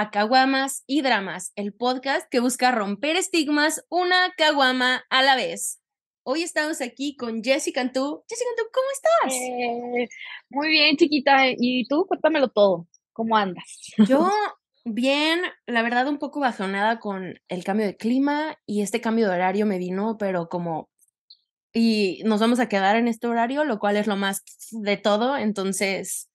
A Caguamas y Dramas, el podcast que busca romper estigmas una caguama a la vez. Hoy estamos aquí con Jessica Cantú. Jessica Cantú, ¿cómo estás? Eh, muy bien, chiquita. ¿Y tú? Cuéntamelo todo. ¿Cómo andas? Yo bien, la verdad un poco bajonada con el cambio de clima y este cambio de horario me vino, pero como y nos vamos a quedar en este horario, lo cual es lo más de todo, entonces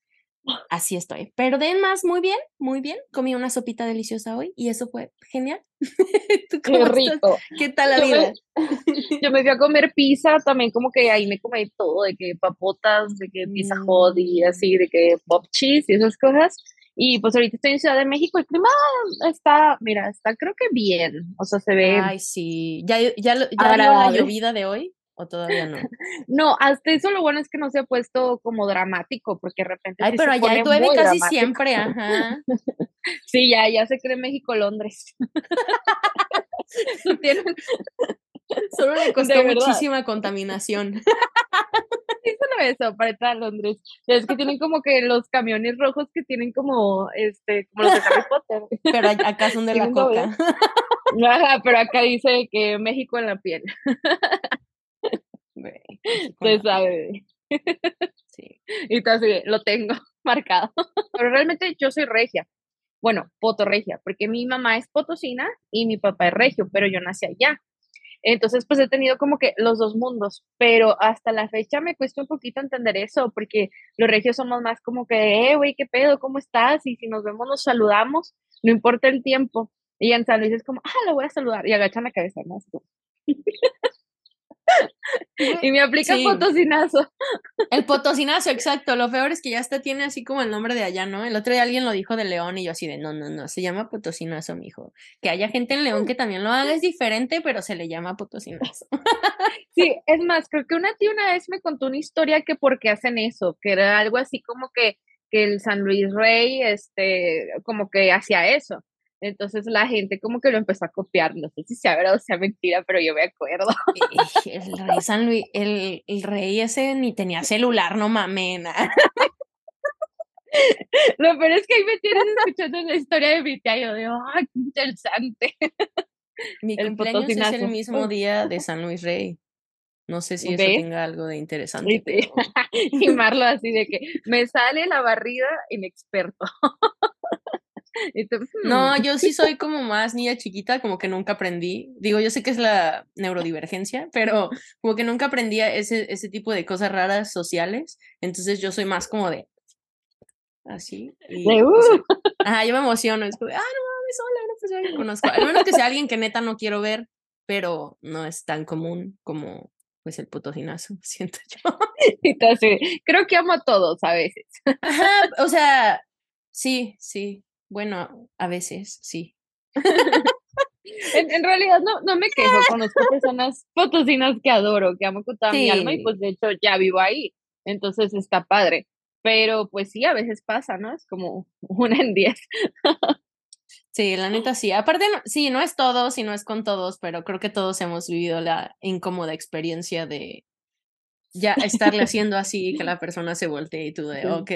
Así estoy. Pero de más, muy bien, muy bien. Comí una sopita deliciosa hoy y eso fue genial. Qué rico. ¿Qué tal la vida? yo me fui a comer pizza también, como que ahí me comí todo, de que papotas, de que pizza hot y mm. así, de que pop cheese y esas cosas. Y pues ahorita estoy en Ciudad de México, el clima está, mira, está creo que bien, o sea, se ve. Ay, sí, ya, ya, ya la llovida de hoy. ¿O todavía no? no, hasta eso lo bueno es que no se ha puesto como dramático, porque de repente. Ay, pero allá llueve casi siempre, ajá. sí, ya, ya se cree México-Londres. Solo le costó muchísima contaminación. Sí, solo eso, para entrar a Londres. Es que tienen como que los camiones rojos que tienen como, este, como los de Harry Potter. Pero acá son de la coca. Ajá, pero acá dice que México en la piel. Se sabe. Sí. Y tú así, lo tengo marcado. Pero realmente yo soy regia. Bueno, potorregia, porque mi mamá es potosina y mi papá es regio, pero yo nací allá. Entonces, pues he tenido como que los dos mundos, pero hasta la fecha me cuesta un poquito entender eso, porque los regios somos más como que, eh, güey, ¿qué pedo? ¿Cómo estás? Y si nos vemos, nos saludamos, no importa el tiempo. Y en San Luis es como, ah, lo voy a saludar, y agachan la cabeza, ¿no? y me aplica potosinazo. El potosinazo, exacto. Lo peor es que ya hasta tiene así como el nombre de allá, ¿no? El otro día alguien lo dijo de León y yo así de, no, no, no, se llama potosinazo, mijo. Que haya gente en León que también lo haga es diferente, pero se le llama potosinazo. Sí, es más, creo que una tía una vez me contó una historia que por qué hacen eso, que era algo así como que, que el San Luis Rey, este, como que hacía eso entonces la gente como que lo empezó a copiar, no sé si sea verdad o sea mentira, pero yo me acuerdo. El rey San Luis, el, el rey ese ni tenía celular, no mamena. Lo peor es que ahí me tienes escuchando la historia de mi tía, yo digo, ¡ay, qué interesante! Mi el cumpleaños es el mismo día de San Luis Rey. No sé si eso tenga algo de interesante. y Marlo así de que me sale la barrida inexperto. No, yo sí soy como más niña chiquita, como que nunca aprendí. Digo, yo sé que es la neurodivergencia, pero como que nunca aprendí ese, ese tipo de cosas raras sociales. Entonces yo soy más como de así. Uh. ajá, yo me emociono. Es como, ah, no mames, hola, no, pues yo conozco. Al menos que sea alguien que neta no quiero ver, pero no es tan común como pues el potosinazo, siento yo. Entonces, creo que amo a todos a veces. Ajá, o sea, sí, sí. Bueno, a veces sí. en, realidad no, no me quejo, conozco personas potosinas que adoro, que amo con toda mi alma y pues de hecho ya vivo ahí, entonces está padre. Pero pues sí, a veces pasa, ¿no? Es como una en diez. Sí, la neta sí. Aparte, sí, no es todos y no es con todos, pero creo que todos hemos vivido la incómoda experiencia de ya estarle haciendo así y que la persona se voltee y tú de, ok,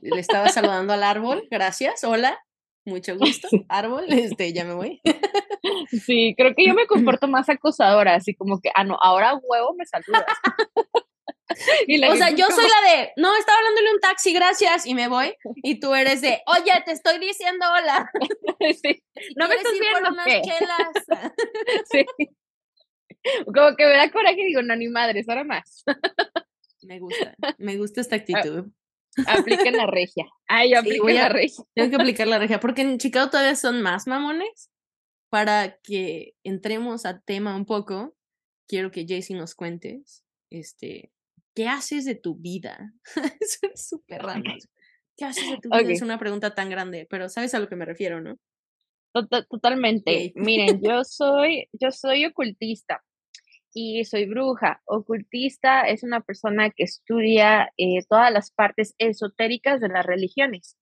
le estaba saludando al árbol, gracias, hola, mucho gusto, árbol, este, ya me voy. Sí, creo que yo me comporto más acosadora, así como que, ah, no, ahora huevo me saludas. o sea, yo soy la de, no, estaba hablándole un taxi, gracias, y me voy. Y tú eres de, oye, te estoy diciendo hola. Sí. No me estás viendo unas chelas. Sí. Como que me da coraje y digo, no, ni madres, ahora más. Me gusta, me gusta esta actitud. Apliquen la regia. Ay, apliquen la regia. Tengo que aplicar la regia, porque en Chicago todavía son más mamones. Para que entremos a tema un poco, quiero que Jaycee nos cuentes, este, ¿qué haces de tu vida? es súper raro. ¿Qué haces de tu vida? Es una pregunta tan grande, pero sabes a lo que me refiero, ¿no? totalmente. Miren, yo soy, yo soy ocultista y soy bruja. Ocultista es una persona que estudia eh, todas las partes esotéricas de las religiones.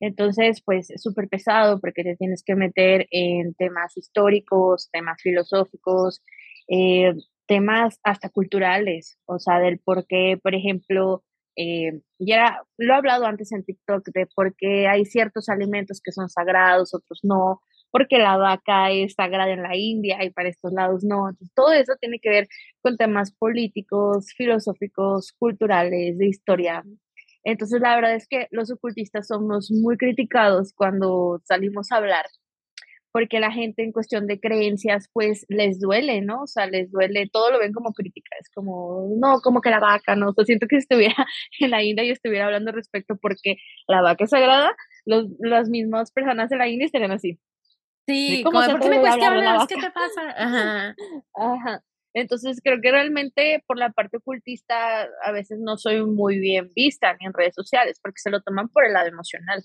Entonces, pues es súper pesado porque te tienes que meter en temas históricos, temas filosóficos, eh, temas hasta culturales, o sea, del por qué, por ejemplo, Eh, ya lo he hablado antes en TikTok de por qué hay ciertos alimentos que son sagrados, otros no, porque la vaca es sagrada en la India y para estos lados no. Entonces, todo eso tiene que ver con temas políticos, filosóficos, culturales, de historia. Entonces, la verdad es que los ocultistas somos muy criticados cuando salimos a hablar porque la gente en cuestión de creencias, pues les duele, ¿no? O sea, les duele, todo lo ven como crítica, es como, no, como que la vaca, ¿no? O sea, siento que estuviera en la India y estuviera hablando respecto porque la vaca es sagrada, los, las mismas personas en la India estarían así. Sí, como, ¿por qué me cuestionas? ¿Qué te pasa? Ajá. Ajá. Entonces creo que realmente por la parte ocultista a veces no soy muy bien vista ni en redes sociales porque se lo toman por el lado emocional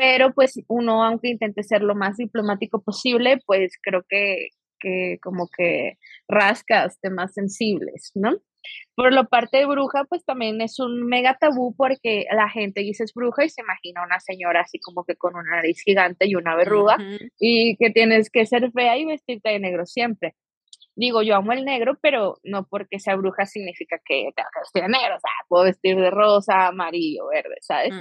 pero pues uno, aunque intente ser lo más diplomático posible, pues creo que, que como que rascas temas sensibles, ¿no? Por la parte de bruja, pues también es un mega tabú porque la gente dice es bruja y se imagina una señora así como que con una nariz gigante y una verruga y que tienes que ser fea y vestirte de negro siempre digo, yo amo el negro, pero no porque sea bruja significa que tengo que vestir de negro, o sea, puedo vestir de rosa, amarillo, verde, ¿sabes?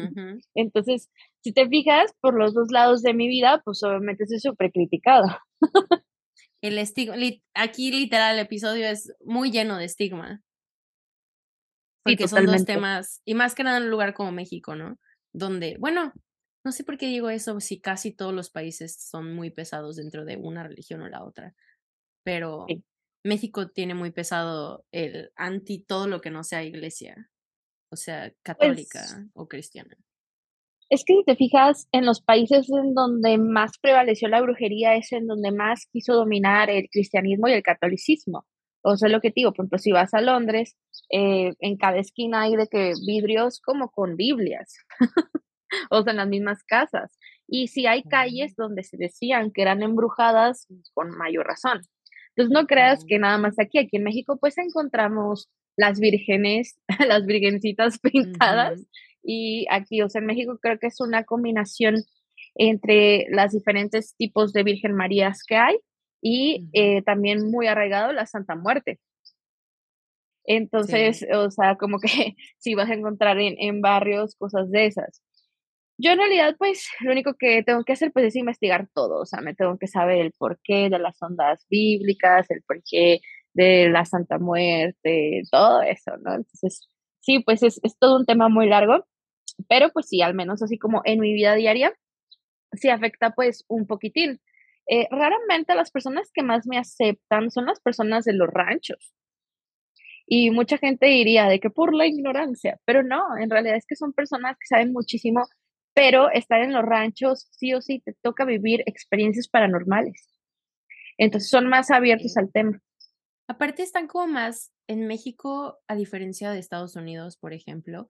Entonces, si te fijas, por los dos lados de mi vida, pues obviamente soy súper criticada. el estigma, aquí literal el episodio es muy lleno de estigma. Porque son dos temas, y más que nada en un lugar como México, ¿no? Donde, bueno, no sé por qué digo eso, si casi todos los países son muy pesados dentro de una religión o la otra pero México tiene muy pesado el anti todo lo que no sea iglesia, o sea, católica pues o cristiana. Es que si te fijas, en los países en donde más prevaleció la brujería es en donde más quiso dominar el cristianismo y el catolicismo. O sea, lo que te digo, por ejemplo, si vas a Londres, eh, en cada esquina hay de que vidrios como con Biblias, o sea, en las mismas casas. Y si hay calles donde se decían que eran embrujadas, con mayor razón. Entonces no creas que nada más aquí, aquí en México pues encontramos las vírgenes, las virgencitas pintadas y aquí, o sea, en México creo que es una combinación entre las diferentes tipos de Virgen Marías que hay y eh, también muy arraigado la Santa Muerte. Entonces, o sea, como que si vas a encontrar en, en barrios cosas de esas. Yo en realidad, pues, lo único que tengo que hacer, pues, es investigar todo, o sea, me tengo que saber el porqué de las ondas bíblicas, el porqué de la Santa Muerte, todo eso, ¿no? Entonces, sí, pues es, es todo un tema muy largo, pero pues sí, al menos así como en mi vida diaria, sí afecta pues un poquitín. Eh, raramente las personas que más me aceptan son las personas de los ranchos. Y mucha gente diría de que por la ignorancia, pero no, en realidad es que son personas que saben muchísimo pero estar en los ranchos sí o sí te toca vivir experiencias paranormales. Entonces son más abiertos al tema. Aparte están como más en México, a diferencia de Estados Unidos, por ejemplo,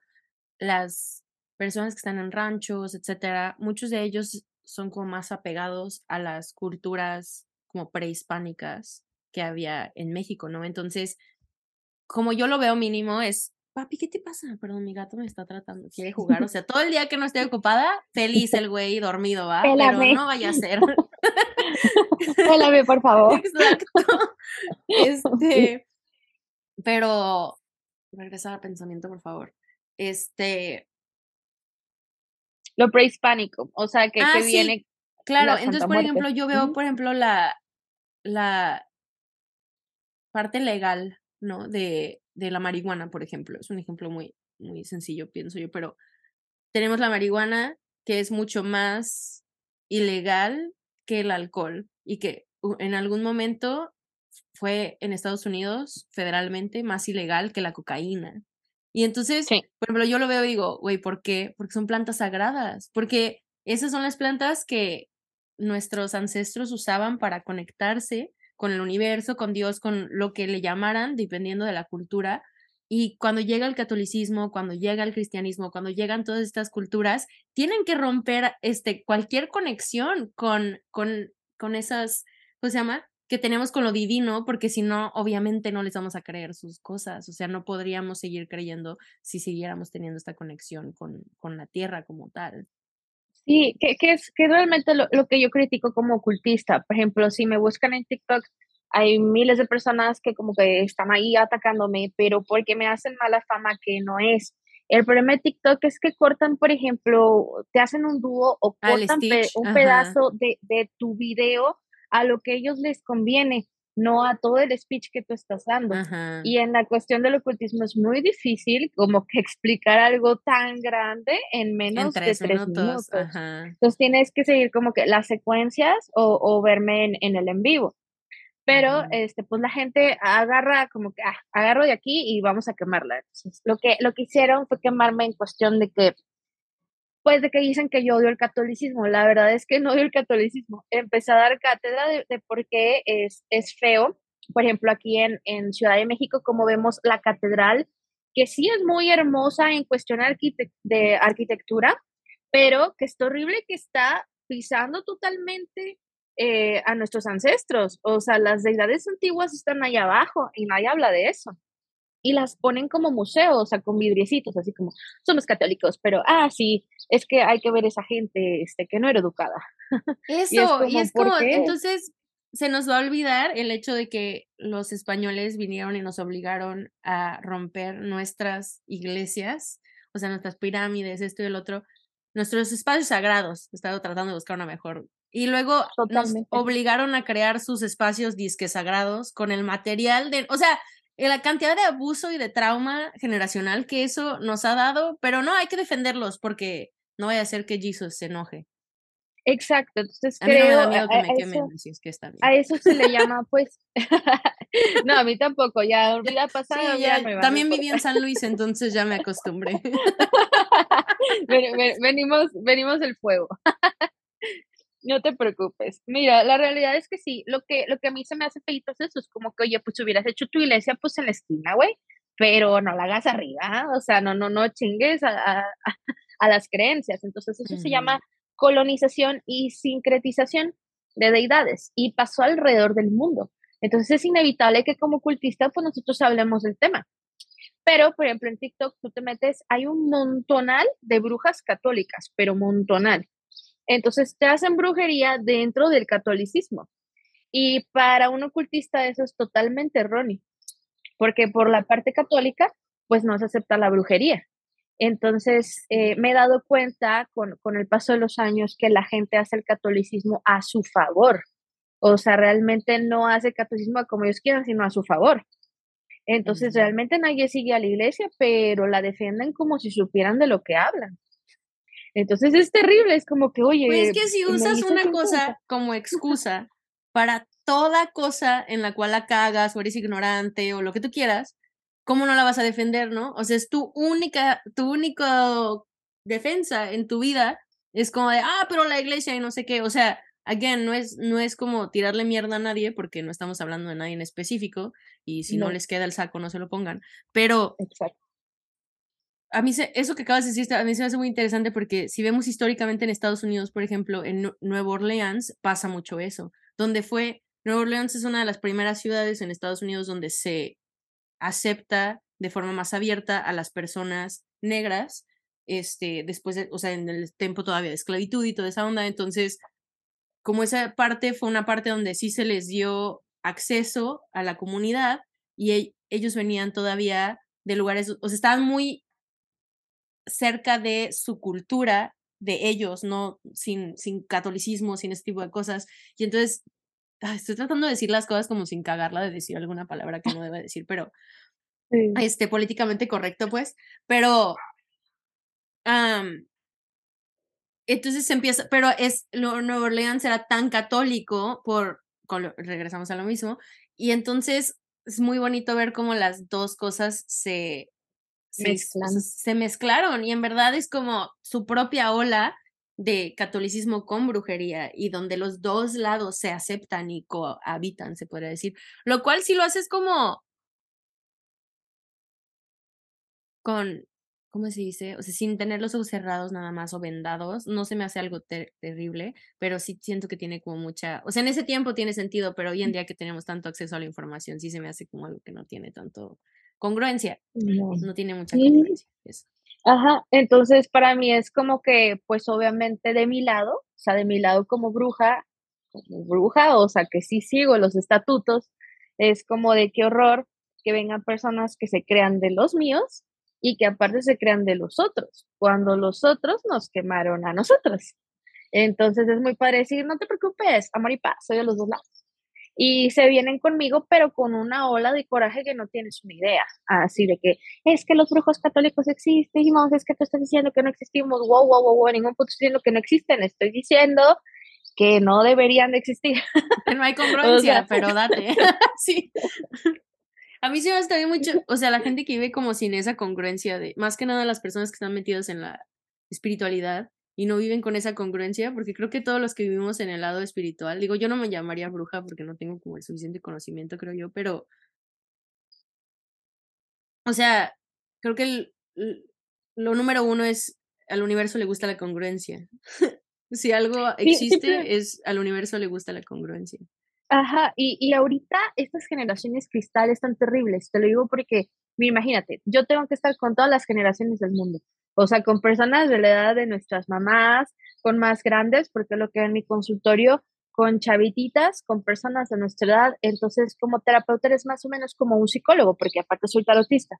las personas que están en ranchos, etcétera, muchos de ellos son como más apegados a las culturas como prehispánicas que había en México, ¿no? Entonces, como yo lo veo mínimo, es papi, ¿qué te pasa? Perdón, mi gato me está tratando, quiere jugar. O sea, todo el día que no estoy ocupada, feliz el güey, dormido, ¿va? Pero no vaya a ser. Pélame, por favor. Exacto. Este, pero, regresar al pensamiento, por favor. Este. Lo prehispánico, o sea, que, ah, viene. Claro, entonces, por ejemplo, yo veo, por ejemplo, la, la parte legal, ¿no? De, de la marihuana, por ejemplo. Es un ejemplo muy, muy sencillo, pienso yo, pero tenemos la marihuana que es mucho más ilegal que el alcohol y que en algún momento fue en Estados Unidos federalmente más ilegal que la cocaína. Y entonces, por ejemplo, yo lo veo y digo, güey, ¿por qué? Porque son plantas sagradas, porque esas son las plantas que nuestros ancestros usaban para conectarse con el universo, con Dios, con lo que le llamaran, dependiendo de la cultura. Y cuando llega el catolicismo, cuando llega el cristianismo, cuando llegan todas estas culturas, tienen que romper este, cualquier conexión con, con, con esas, ¿cómo se llama? Que tenemos con lo divino, porque si no, obviamente no les vamos a creer sus cosas, o sea, no podríamos seguir creyendo si siguiéramos teniendo esta conexión con, con la tierra como tal. Sí, que, que es que realmente lo, lo, que yo critico como ocultista. Por ejemplo, si me buscan en TikTok, hay miles de personas que como que están ahí atacándome, pero porque me hacen mala fama que no es. El problema de TikTok es que cortan, por ejemplo, te hacen un dúo o cortan un pedazo de, de, tu video a lo que ellos les conviene, no a todo el speech que tú estás dando. Y en la cuestión del ocultismo es muy difícil como que explicar algo tan grande en menos de tres minutos. Entonces tienes que seguir como que las secuencias o, o verme en, en el en vivo pero este pues la gente agarra como que ah, agarro de aquí y vamos a quemarla. Entonces, lo que lo que hicieron fue quemarme en cuestión de que pues de que dicen que yo odio el catolicismo. La verdad es que no odio el catolicismo. Empecé a dar cátedra de, por qué es, es feo. Por ejemplo, aquí en, en Ciudad de México, como vemos la catedral, que sí es muy hermosa en cuestión de arquitectura, pero que es horrible que está pisando totalmente eh, a nuestros ancestros. O sea, las deidades antiguas están allá abajo y nadie habla de eso. Y las ponen como museos, o sea, con vidriecitos, así como, somos católicos, pero, ah, sí, es que hay que ver esa gente este, que no era educada. Eso, y es como, entonces, se nos va a olvidar el hecho de que los españoles vinieron y nos obligaron a romper nuestras iglesias, o sea, nuestras pirámides, esto y el otro, nuestros espacios sagrados. He estado tratando de buscar una mejor y luego nos obligaron a crear sus espacios disque sagrados con el material de, o sea, la cantidad de abuso y de trauma generacional que eso nos ha dado, pero no, hay que defenderlos porque no vaya a ser que Jesus se enoje. Exacto, entonces a creo, mí no me da miedo que me quemen, si es que está bien. A eso se le llama, pues, no, a mí tampoco, ya vida pasada. ya, también viví en San Luis, entonces ya me acostumbré. venimos, venimos del fuego. No te preocupes. Mira, la realidad es que sí, lo que, lo que a mí se me hace feito es eso, es como que, oye, pues hubieras hecho tu iglesia pues en la esquina, güey, pero no la hagas arriba, o sea, no, no, no chingues a, a, las creencias. Entonces eso se llama colonización y sincretización de deidades y pasó alrededor del mundo. Entonces es inevitable que como cultista pues nosotros hablemos del tema. Pero, por ejemplo, en TikTok tú te metes, hay un montonal de brujas católicas, pero montonal. Entonces te hacen brujería dentro del catolicismo. Y para un ocultista eso es totalmente erróneo, porque por la parte católica, pues no se acepta la brujería. Entonces, eh, me he dado cuenta con, el paso de los años que la gente hace el catolicismo a su favor. O sea, realmente no hace catolicismo como ellos quieran, sino a su favor. Entonces, realmente nadie sigue a la iglesia, pero la defienden como si supieran de lo que hablan. Entonces es terrible, es como que, oye. Pues es que si usas una cosa como excusa para toda cosa en la cual la cagas o eres ignorante o lo que tú quieras, ¿cómo no la vas a defender, no? O sea, es tu única, tu única defensa en tu vida. Es como de, ah, pero la iglesia y no sé qué. O sea, again, no es, no es como tirarle mierda a nadie, porque no estamos hablando de nadie en específico, y si no, no les queda el saco, no se lo pongan. Pero Exacto a mí eso que acabas de decir a mí se me hace muy interesante porque si vemos históricamente en Estados Unidos, por ejemplo, en Nueva Orleans pasa mucho eso, donde fue, Nueva Orleans es una de las primeras ciudades en Estados Unidos donde se acepta de forma más abierta a las personas negras, este, después, de, o sea, en el tiempo todavía de esclavitud y toda esa onda, entonces, como esa parte fue una parte donde sí se les dio acceso a la comunidad y ellos venían todavía de lugares, o sea, estaban muy cerca de su cultura de ellos, no sin, sin catolicismo, sin este tipo de cosas. Y entonces, estoy tratando de decir las cosas como sin cagarla de decir alguna palabra que no deba decir, pero este, políticamente correcto, pues. Pero entonces se empieza, pero es Nueva Orleans era tan católico por, regresamos a lo mismo, y entonces es muy bonito ver cómo las dos cosas se se, mezclaron y en verdad es como su propia ola de catolicismo con brujería y donde los dos lados se aceptan y cohabitan, se podría decir. Lo cual si lo haces como con, ¿cómo se dice? O sea, sin tener los ojos cerrados nada más o vendados, no se me hace algo terrible, pero sí siento que tiene como mucha, o sea, en ese tiempo tiene sentido, pero hoy en día que tenemos tanto acceso a la información, sí se me hace como algo que no tiene tanto congruencia. No, tiene mucha congruencia. Ajá, entonces para mí es como que, pues obviamente de mi lado, o sea, de mi lado como bruja, como bruja, o sea, que sí sigo los estatutos, es como de qué horror que vengan personas que se crean de los míos y que aparte se crean de los otros, cuando los otros nos quemaron a nosotros. Entonces es muy padre decir, no te preocupes, amor y paz, soy de los dos lados. Y se vienen conmigo, pero con una ola de coraje que no tienes una idea. Así de que es que los brujos católicos existen, y es que tú estás diciendo que no existimos, wow, wow, wow, wow, ningún punto estoy diciendo que no existen, estoy diciendo que no deberían de existir. No hay congruencia, pero date. sí. A mí sí me está mucho, o sea, la gente que vive como sin esa congruencia de, más que nada las personas que están metidas en la espiritualidad y no viven con esa congruencia, porque creo que todos los que vivimos en el lado espiritual, digo, yo no me llamaría bruja porque no tengo como el suficiente conocimiento, creo yo, pero, o sea, creo que el, lo número uno es, al universo le gusta la congruencia. si algo existe, es al universo le gusta la congruencia. Ajá, y, y ahorita estas generaciones cristales están terribles, te lo digo porque, imagínate, yo tengo que estar con todas las generaciones del mundo, o sea, con personas de la edad de nuestras mamás, con más grandes, porque lo que en mi consultorio, con chavititas, con personas de nuestra edad, entonces como terapeuta eres más o menos como un psicólogo, porque aparte soy tarotista.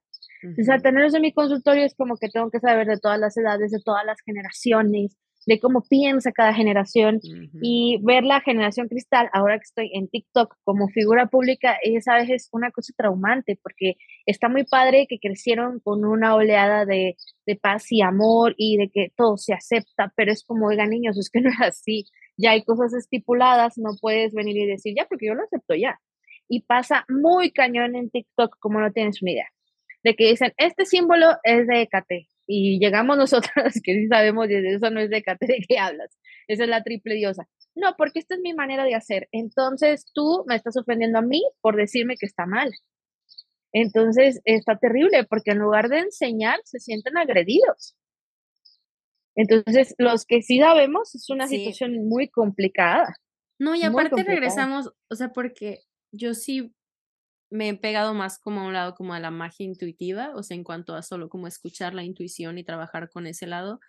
O sea, tenerlos en mi consultorio es como que tengo que saber de todas las edades, de todas las generaciones, de cómo piensa cada generación y ver la generación cristal, ahora que estoy en TikTok como figura pública, esa vez es una cosa traumante porque está muy padre que crecieron con una oleada de, de paz y amor y de que todo se acepta, pero es como, oigan niños, es que no es así, ya hay cosas estipuladas, no puedes venir y decir ya porque yo lo acepto ya. Y pasa muy cañón en TikTok, como no tienes una idea, de que dicen, este símbolo es de EKT, y llegamos nosotros que sí sabemos, y eso no es de ¿de qué hablas? Esa es la triple diosa. No, porque esta es mi manera de hacer. Entonces tú me estás ofendiendo a mí por decirme que está mal. Entonces está terrible porque en lugar de enseñar se sienten agredidos. Entonces los que sí sabemos es una situación muy complicada. No, y aparte regresamos, o sea, porque yo sí me he pegado más como a un lado como a la magia intuitiva, o sea, en cuanto a solo como escuchar la intuición y trabajar con ese lado.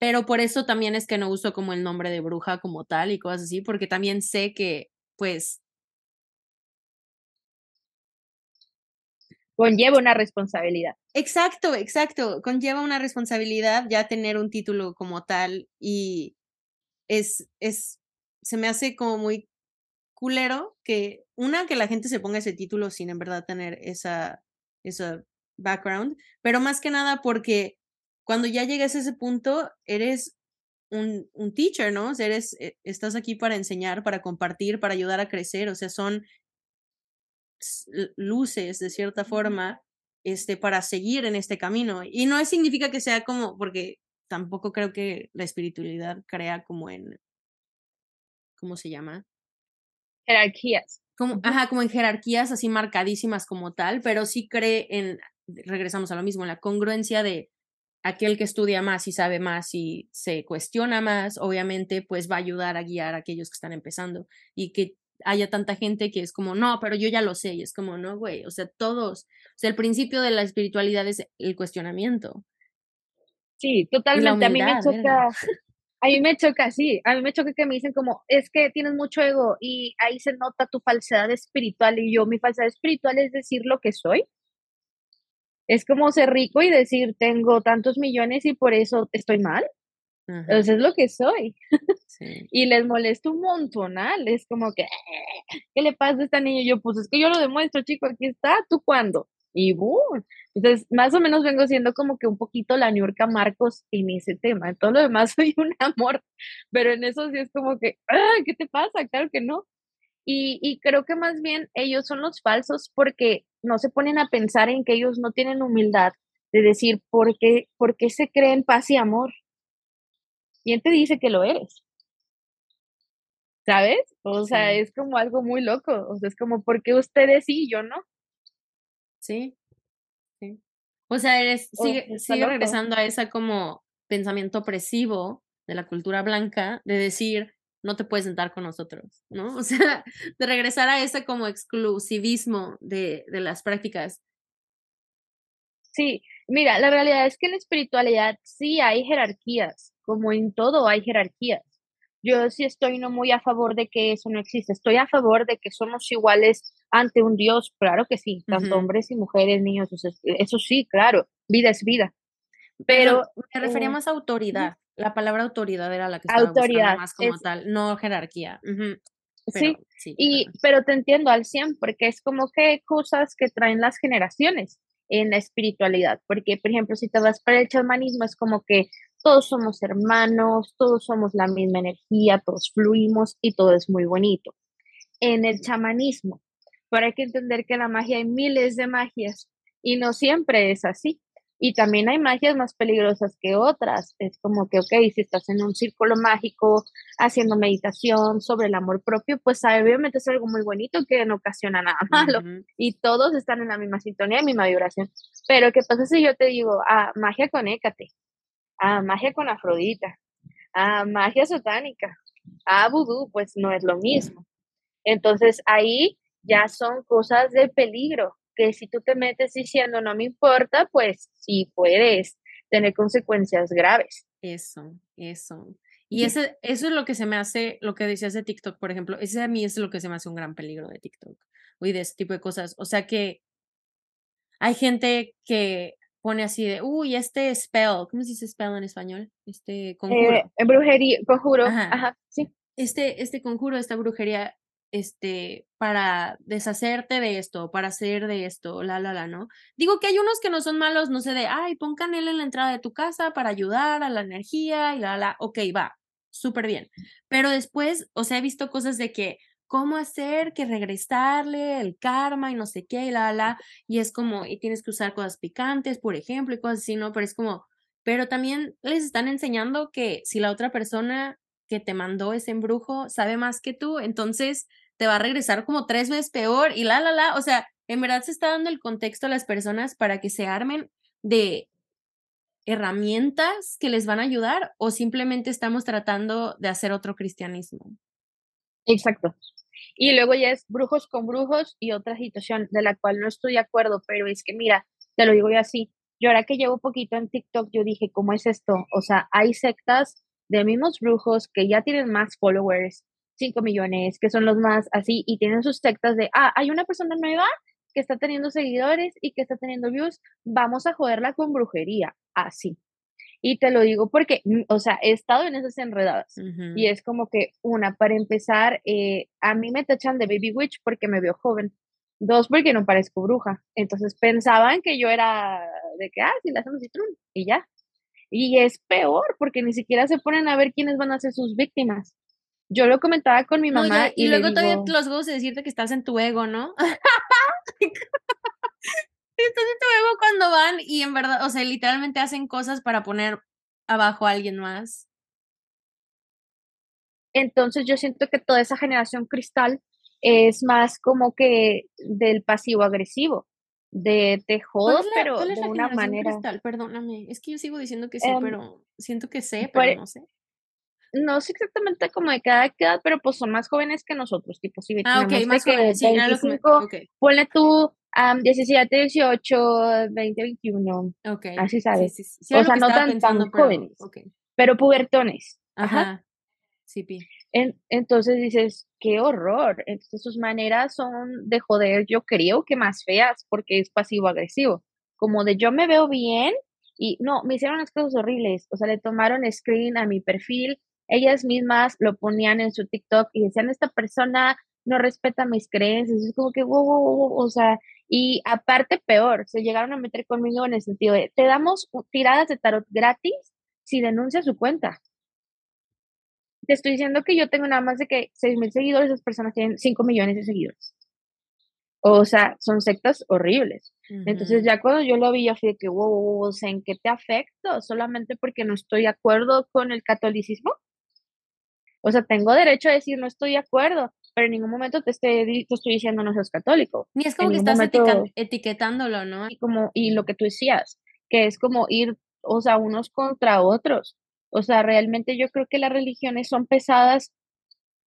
Pero por eso también es que no uso como el nombre de bruja como tal y cosas así, porque también sé que, pues... Conlleva una responsabilidad. Exacto, exacto. Conlleva una responsabilidad ya tener un título como tal y es, es, se me hace como muy culero que, una, que la gente se ponga ese título sin en verdad tener esa, esa background, pero más que nada porque cuando ya llegas a ese punto, eres un, un teacher, ¿no? eres, eh, estás aquí para enseñar, para compartir, para ayudar a crecer, o sea, son luces de cierta forma este, para seguir en este camino. Y no significa que sea como, porque tampoco creo que la espiritualidad crea como en, ¿cómo se llama? Jerarquías. Como, ajá, como en jerarquías así marcadísimas como tal, pero sí cree en, regresamos a lo mismo, en la congruencia de aquel que estudia más y sabe más y se cuestiona más, obviamente, pues va a ayudar a guiar a aquellos que están empezando y que haya tanta gente que es como, no, pero yo ya lo sé, y es como, no, güey, o sea, todos, o sea, el principio de la espiritualidad es el cuestionamiento. Sí, totalmente, a mí me choca, a mí me choca, sí, a mí me choca que me dicen como, es que tienes mucho ego y ahí se nota tu falsedad espiritual y yo, mi falsedad espiritual es decir lo que soy. Es como ser rico y decir, tengo tantos millones y por eso estoy mal. Entonces es lo que soy. y les molesto un montonal. Es como que, ¿qué le pasa a esta niña? Y yo, pues es que yo lo demuestro, chico, aquí está, ¿tú cuándo? Y boom. Entonces, más o menos vengo siendo como que un poquito la Niurka Marcos en ese tema. En todo lo demás soy un amor, pero en eso sí es como que, ¿qué te pasa? Claro que no. Y, y creo que más bien ellos son los falsos porque no se ponen a pensar en que ellos no tienen humildad de decir, ¿por qué, por qué se creen paz y amor? ¿Quién te dice que lo eres? ¿Sabes? O sea, es como algo muy loco. O sea, es como, ¿por qué ustedes sí y yo no? Sí, sí. O sea, eres, sigue, regresando a esa como pensamiento opresivo de la cultura blanca de decir, no te puedes sentar con nosotros, ¿no? O sea, de regresar a ese como exclusivismo de, de las prácticas. Sí, mira, la realidad es que en la espiritualidad sí hay jerarquías, como en todo hay jerarquías. Yo sí estoy no muy a favor de que eso no existe, estoy a favor de que somos iguales ante un Dios, claro que sí, tanto hombres y mujeres, niños, eso, sí, claro, vida es vida. Pero, me refería más a autoridad, la palabra autoridad era la que estaba autoridad, más como tal, no jerarquía. sí, y, pero te entiendo al 100, porque es como que cosas que traen las generaciones en la espiritualidad, porque por ejemplo, si te vas para el chamanismo, es como que todos somos hermanos, todos somos la misma energía, todos fluimos y todo es muy bonito. En el chamanismo, pero hay que entender que en la magia hay miles de magias y no siempre es así. Y también hay magias más peligrosas que otras. Es como que, ok, si estás en un círculo mágico haciendo meditación sobre el amor propio, pues obviamente es algo muy bonito que no ocasiona nada malo. Y todos están en la misma sintonía, misma vibración. Pero ¿qué pasa si yo te digo, ah, magia con Écate, ah, magia con Afrodita, ah, magia satánica, ah, vudú, pues no es lo mismo. Entonces ahí ya son cosas de peligro, que si tú te metes diciendo no me importa, pues sí puedes tener consecuencias graves. Eso, eso. Y ese, eso es lo que se me hace, lo que decías de TikTok, por ejemplo, ese a mí es lo que se me hace un gran peligro de TikTok y de ese tipo de cosas. O sea que hay gente que pone así de, uy, este spell, ¿cómo se dice spell en español? Este conjuro. Eh, brujería, conjuro, ajá, sí. Este, este conjuro, esta brujería este, para deshacerte de esto, para hacer de esto, la, la, la, ¿no? Digo que hay unos que no son malos, no sé, de, ay, pon canela en la entrada de tu casa para ayudar a la energía y la, la, ok, va, súper bien. Pero después, o sea, he visto cosas de que, ¿cómo hacer que regresarle el karma y no sé qué, y la, la, y es como, y tienes que usar cosas picantes, por ejemplo, y cosas así, ¿no? Pero es como, pero también les están enseñando que si la otra persona que te mandó ese embrujo sabe más que tú, entonces te va a regresar como tres veces peor y la, la, la. O sea, en verdad se está dando el contexto a las personas para que se armen de herramientas que les van a ayudar o simplemente estamos tratando de hacer otro cristianismo. Exacto. Y luego ya es brujos con brujos y otra situación de la cual no estoy de acuerdo, pero es que mira, te lo digo yo así, yo ahora que llevo poquito en TikTok, yo dije, ¿cómo es esto? O sea, hay sectas de mismos brujos que ya tienen más followers, 5 millones, que son los más así, y tienen sus sectas de, ah, hay una persona nueva que está teniendo seguidores y que está teniendo views, vamos a joderla con brujería, así. Y te lo digo porque, mm, o sea, he estado en esas enredadas. Y es como que, una, para empezar, eh, a mí me tachan de baby witch porque me veo joven. Dos, porque no parezco bruja. Entonces pensaban que yo era de que, ah, sí, la hacemos citrón. Y ya. Y es peor porque ni siquiera se ponen a ver quiénes van a ser sus víctimas yo lo comentaba con mi mamá. y, luego todavía los huevos de decirte que estás en tu ego, ¿no? tu ego cuando van y en verdad, o sea, literalmente hacen cosas para poner abajo a alguien más. Entonces yo siento que toda esa generación cristal es más como que del pasivo agresivo, de te jodo, pero de una manera. Cristal? Perdóname, es que yo sigo diciendo que sí, em, pero siento que sé, pero no sé no sé exactamente como de cada edad, pero pues son más jóvenes que nosotros, tipo si Ah, ok, más jóvenes, sí, 25, ponle tú um, 17, 18, 20, 21. Ok. Así sabes. o sea, no tan, tan jóvenes, pero pubertones. Ajá. Sí, pi. entonces dices, qué horror. Entonces sus maneras son de joder, yo creo que más feas, porque es pasivo-agresivo. Como de yo me veo bien y no, me hicieron unas cosas horribles. O sea, le tomaron screen a mi perfil, ellas mismas lo ponían en su TikTok y decían, esta persona no respeta mis creencias, es como que, wow, wow, wow, o sea, y aparte peor, se llegaron a meter conmigo en el sentido de, te damos tiradas de tarot gratis si denuncias su cuenta. Te estoy diciendo que yo tengo nada más de que 6 mil seguidores, esas personas tienen 5 millones de seguidores. O sea, son sectas horribles. Entonces ya cuando yo lo vi, yo fui de que, wow, wow, o sea, ¿en qué te afecto? Solamente porque no estoy de acuerdo con el catolicismo. O sea, tengo derecho a decir no estoy de acuerdo, pero en ningún momento te, estoy, estoy diciendo no seas católico. Ni es como que estás etiquetándolo, ¿no? Y, como, y lo que tú decías, que es como ir, o sea, unos contra otros. O sea, realmente yo creo que las religiones son pesadas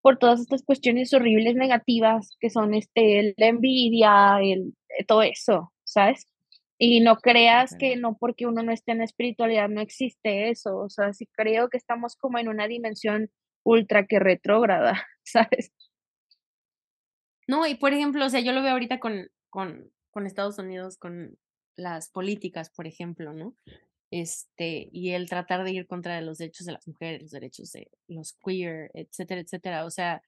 por todas estas cuestiones horribles negativas que son este la envidia, el todo eso, ¿sabes? Y no creas que no porque uno no esté en la espiritualidad no existe eso, o sea, sí creo que estamos como en una dimensión ultra que retrógrada, ¿sabes? No, y por ejemplo, o sea, yo lo veo ahorita con, con, Estados Unidos, con las políticas, por ejemplo, ¿no? Este, y el tratar de ir contra los derechos de las mujeres, los derechos de los queer, etcétera, etcétera. O sea,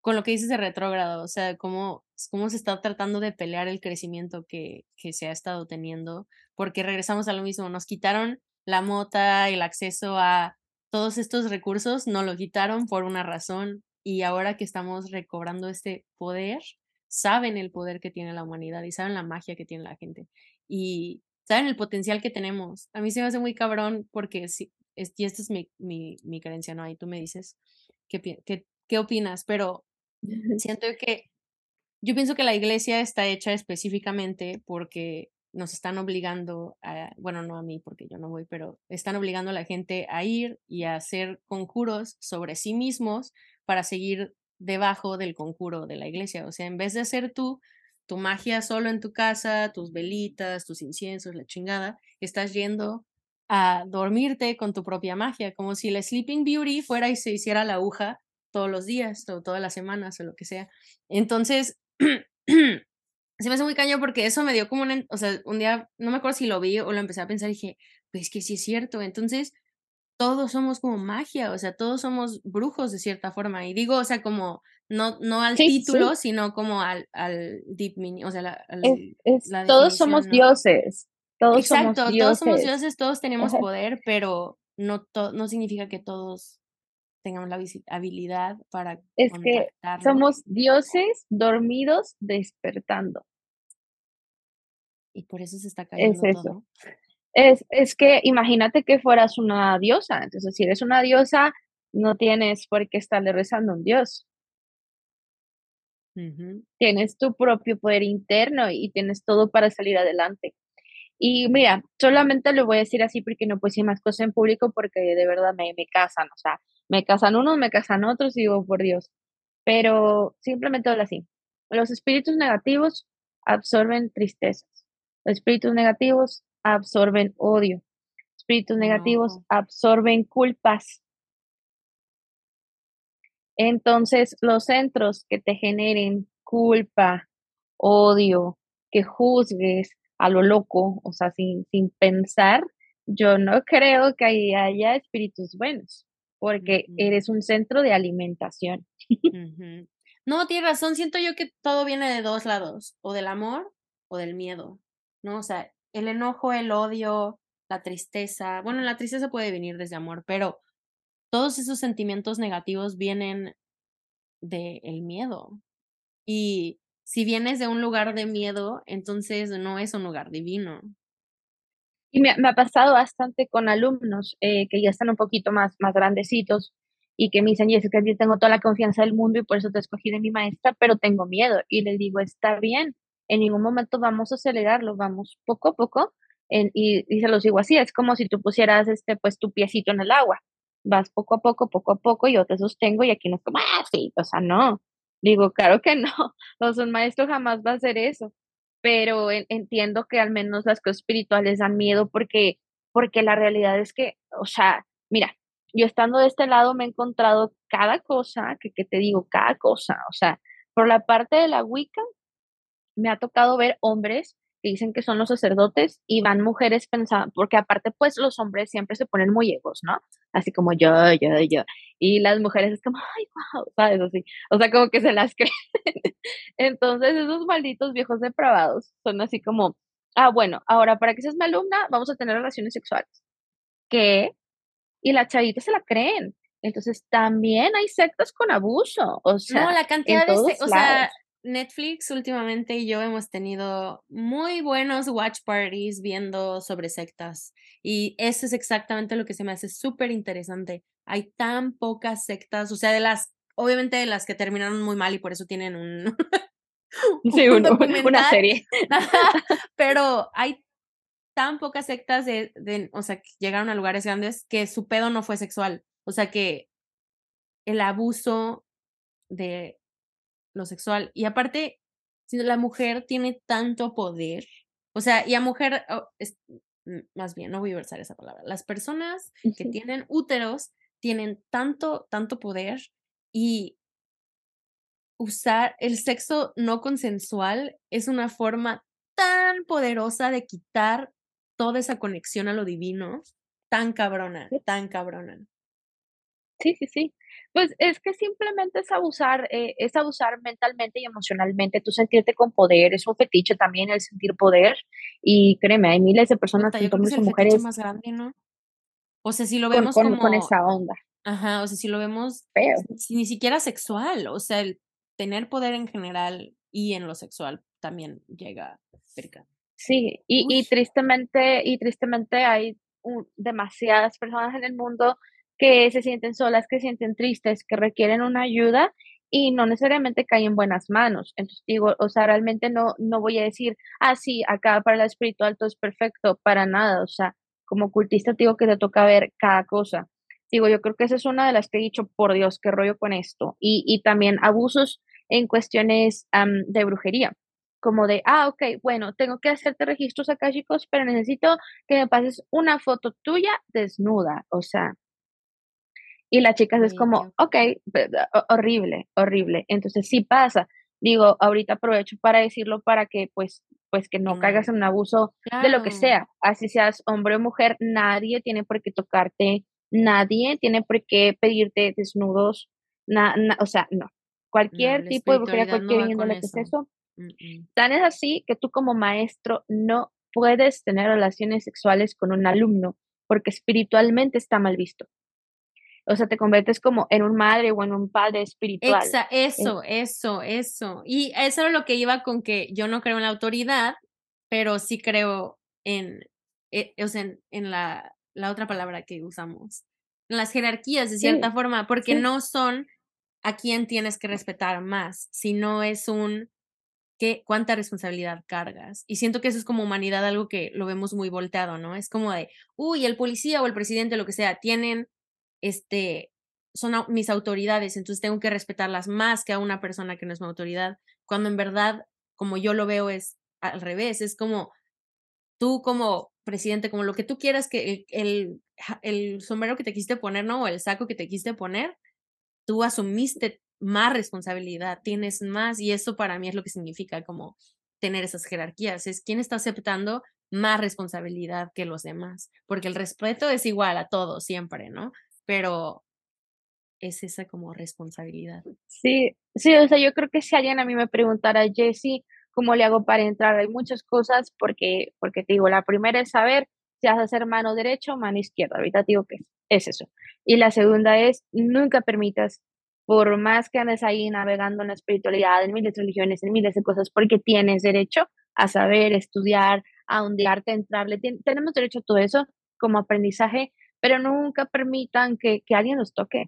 con lo que dices de retrógrado, o sea, cómo, cómo se está tratando de pelear el crecimiento que, que se ha estado teniendo, porque regresamos a lo mismo, nos quitaron la mota, el acceso a todos estos recursos, no lo quitaron por una razón y ahora que estamos recobrando este poder, saben el poder que tiene la humanidad y saben la magia que tiene la gente y saben el potencial que tenemos. A mí se me hace muy cabrón porque si, y esta es mi, mi, mi creencia, ¿no? Ahí tú me dices qué, qué, qué opinas, pero siento que yo pienso que la iglesia está hecha específicamente porque nos están obligando a, bueno, no a mí porque yo no voy, pero están obligando a la gente a ir y a hacer conjuros sobre sí mismos para seguir debajo del conjuro de la iglesia. O sea, en vez de hacer tú tu magia solo en tu casa, tus velitas, tus inciensos, la chingada, estás yendo a dormirte con tu propia magia, como si la Sleeping Beauty fuera y se hiciera la aguja todos los días o todas las semanas o lo que sea. Entonces, se me hace muy caño porque eso me dio como un, o sea, un día, no me acuerdo si lo vi o lo empecé a pensar y dije, pues que sí es cierto. Entonces, todos somos como magia, o sea, todos somos brujos de cierta forma. Y digo, o sea, como, no, no al título, sino como al, al deep meaning, o sea, la, todos somos dioses. Todos Exacto, somos dioses. todos somos dioses, todos tenemos poder, pero no, no significa que todos tengamos la habilidad para Es que somos dioses dormidos despertando. Y por eso se está cayendo es eso. Es, es que imagínate que fueras una diosa. Entonces, si eres una diosa, no tienes por qué estarle rezando a un dios. Tienes tu propio poder interno y tienes todo para salir adelante. Y mira, solamente lo voy a decir así porque no puedo decir más cosas en público porque de verdad me, me casan, o sea, me casan unos, me casan otros y digo, por Dios. Pero simplemente hablo así. Los espíritus negativos absorben tristezas. Los espíritus negativos absorben odio. Espíritus negativos absorben culpas. Entonces, los centros que te generen culpa, odio, que juzgues a lo loco, o sea, sin, sin pensar, yo no creo que haya espíritus buenos porque eres un centro de alimentación. No, tienes razón, siento yo que todo viene de dos lados, o del amor o del miedo, ¿no? O sea, el enojo, el odio, la tristeza, bueno, la tristeza puede venir desde amor, pero todos esos sentimientos negativos vienen del el miedo. Y si vienes de un lugar de miedo, entonces no es un lugar divino. Y me, ha pasado bastante con alumnos eh, que ya están un poquito más, más grandecitos y que me dicen, Jessica, yo tengo toda la confianza del mundo y por eso te escogí de mi maestra, pero tengo miedo. Y les digo, está bien, en ningún momento vamos a acelerarlo, vamos poco a poco. Y, y, se los digo así, es como si tú pusieras este, pues, tu piecito en el agua. Vas poco a poco, poco a poco, y yo te sostengo y aquí no es como, ah, o sea, no. Digo, claro que no, sea, un maestro jamás va a hacer eso pero entiendo que al menos las cosas espirituales dan miedo porque, porque la realidad es que, o sea, mira, yo estando de este lado me he encontrado cada cosa, que, que te digo, cada cosa, o sea, por la parte de la Wicca, me ha tocado ver hombres que dicen que son los sacerdotes y van mujeres pensando, porque aparte pues los hombres siempre se ponen muy egos, ¿no? Así como yo, yo, yo. Y las mujeres es como, ay, wow, ¿sabes? Así. O sea, como que se las creen. Entonces esos malditos viejos depravados son así como, ah, bueno, ahora para que seas mi alumna vamos a tener relaciones sexuales. ¿Qué? Y las chavitas se la creen. Entonces también hay sectas con abuso, o sea, no, la cantidad de, o sea, Netflix últimamente y yo hemos tenido muy buenos watch parties viendo sobre sectas y eso es exactamente lo que se me hace súper interesante. Hay tan pocas sectas, o sea, de las, obviamente de las que terminaron muy mal y por eso tienen un... sí, una serie. pero hay tan pocas sectas de, de, o sea, que llegaron a lugares grandes que su pedo no fue sexual. O sea, que el abuso de lo sexual. Y aparte, la mujer tiene tanto poder, o sea, y a mujer, oh, es, más bien, no voy a usar esa palabra, las personas que tienen úteros tienen tanto, tanto poder y usar el sexo no consensual es una forma tan poderosa de quitar toda esa conexión a lo divino, tan cabrona, tan cabrona. Sí, sí, sí. Pues es que simplemente es abusar, eh, es abusar mentalmente y emocionalmente, tú sentirte con poder, es un fetiche también el sentir poder y créeme, hay miles de personas, tanto hombres o mujeres. más grande, ¿no? O sea, si lo vemos con, como... Con esa onda. Ajá, o sea, si lo vemos ni siquiera sexual, o sea, el tener poder en general y en lo sexual también llega cerca. Sí, y, y tristemente, y tristemente hay demasiadas personas en el mundo que se sienten solas, que se sienten tristes, que requieren una ayuda y no necesariamente caen en buenas manos. Entonces digo, o sea, realmente no, no voy a decir, ah, sí, acá para la espiritual todo es perfecto, para nada. O sea, como ocultista digo que te toca ver cada cosa. Digo, yo creo que esa es una de las que he dicho, por Dios, qué rollo con esto. Y, y también abusos en cuestiones de brujería como de, ah, ok, bueno, tengo que hacerte registros acá, chicos, pero necesito que me pases una foto tuya desnuda, o sea, y la chica es como, ok, horrible, horrible. Entonces sí pasa. Digo, ahorita aprovecho para decirlo para que pues, pues que no caigas en un abuso de lo que sea. Así seas hombre o mujer, nadie tiene por qué tocarte, nadie tiene por qué pedirte desnudos, o sea, no. Cualquier tipo de brujería, cualquier no índole que es eso. Tan es así que tú como maestro no puedes tener relaciones sexuales con un alumno porque espiritualmente está mal visto o sea, te conviertes como en un madre o en un padre espiritual. eso, eso, eso. Y eso era lo que iba con que yo no creo en la autoridad, pero sí creo en, eh, o sea, en, la, la, otra palabra que usamos, en las jerarquías de cierta forma, porque no son a quién tienes que respetar más, sino es un qué, cuánta responsabilidad cargas. Y siento que eso es como humanidad algo que lo vemos muy volteado, ¿no? Es como de, uy, el policía o el presidente, lo que sea, tienen este, son mis autoridades, entonces tengo que respetarlas más que a una persona que no es mi autoridad, cuando en verdad, como yo lo veo, es al revés, es como tú como presidente, como lo que tú quieras que el, el, sombrero que te quisiste poner, ¿no? O el saco que te quisiste poner, tú asumiste más responsabilidad, tienes más, y eso para mí es lo que significa como tener esas jerarquías, es quién está aceptando más responsabilidad que los demás, porque el respeto es igual a todos siempre, ¿no? Pero es esa como responsabilidad. Sí, sí, o sea, yo creo que si alguien a mí me preguntara, Jessie, ¿cómo le hago para entrar? Hay muchas cosas porque, porque te digo, la primera es saber si vas a hacer mano derecha o mano izquierda, ahorita te digo que es, eso. Y la segunda es, nunca permitas, por más que andes ahí navegando en la espiritualidad, en miles de religiones, en miles de cosas, porque tienes derecho a saber, estudiar, a ondearte, entrarle, tenemos derecho a todo eso como aprendizaje, pero nunca permitan que, que alguien los toque.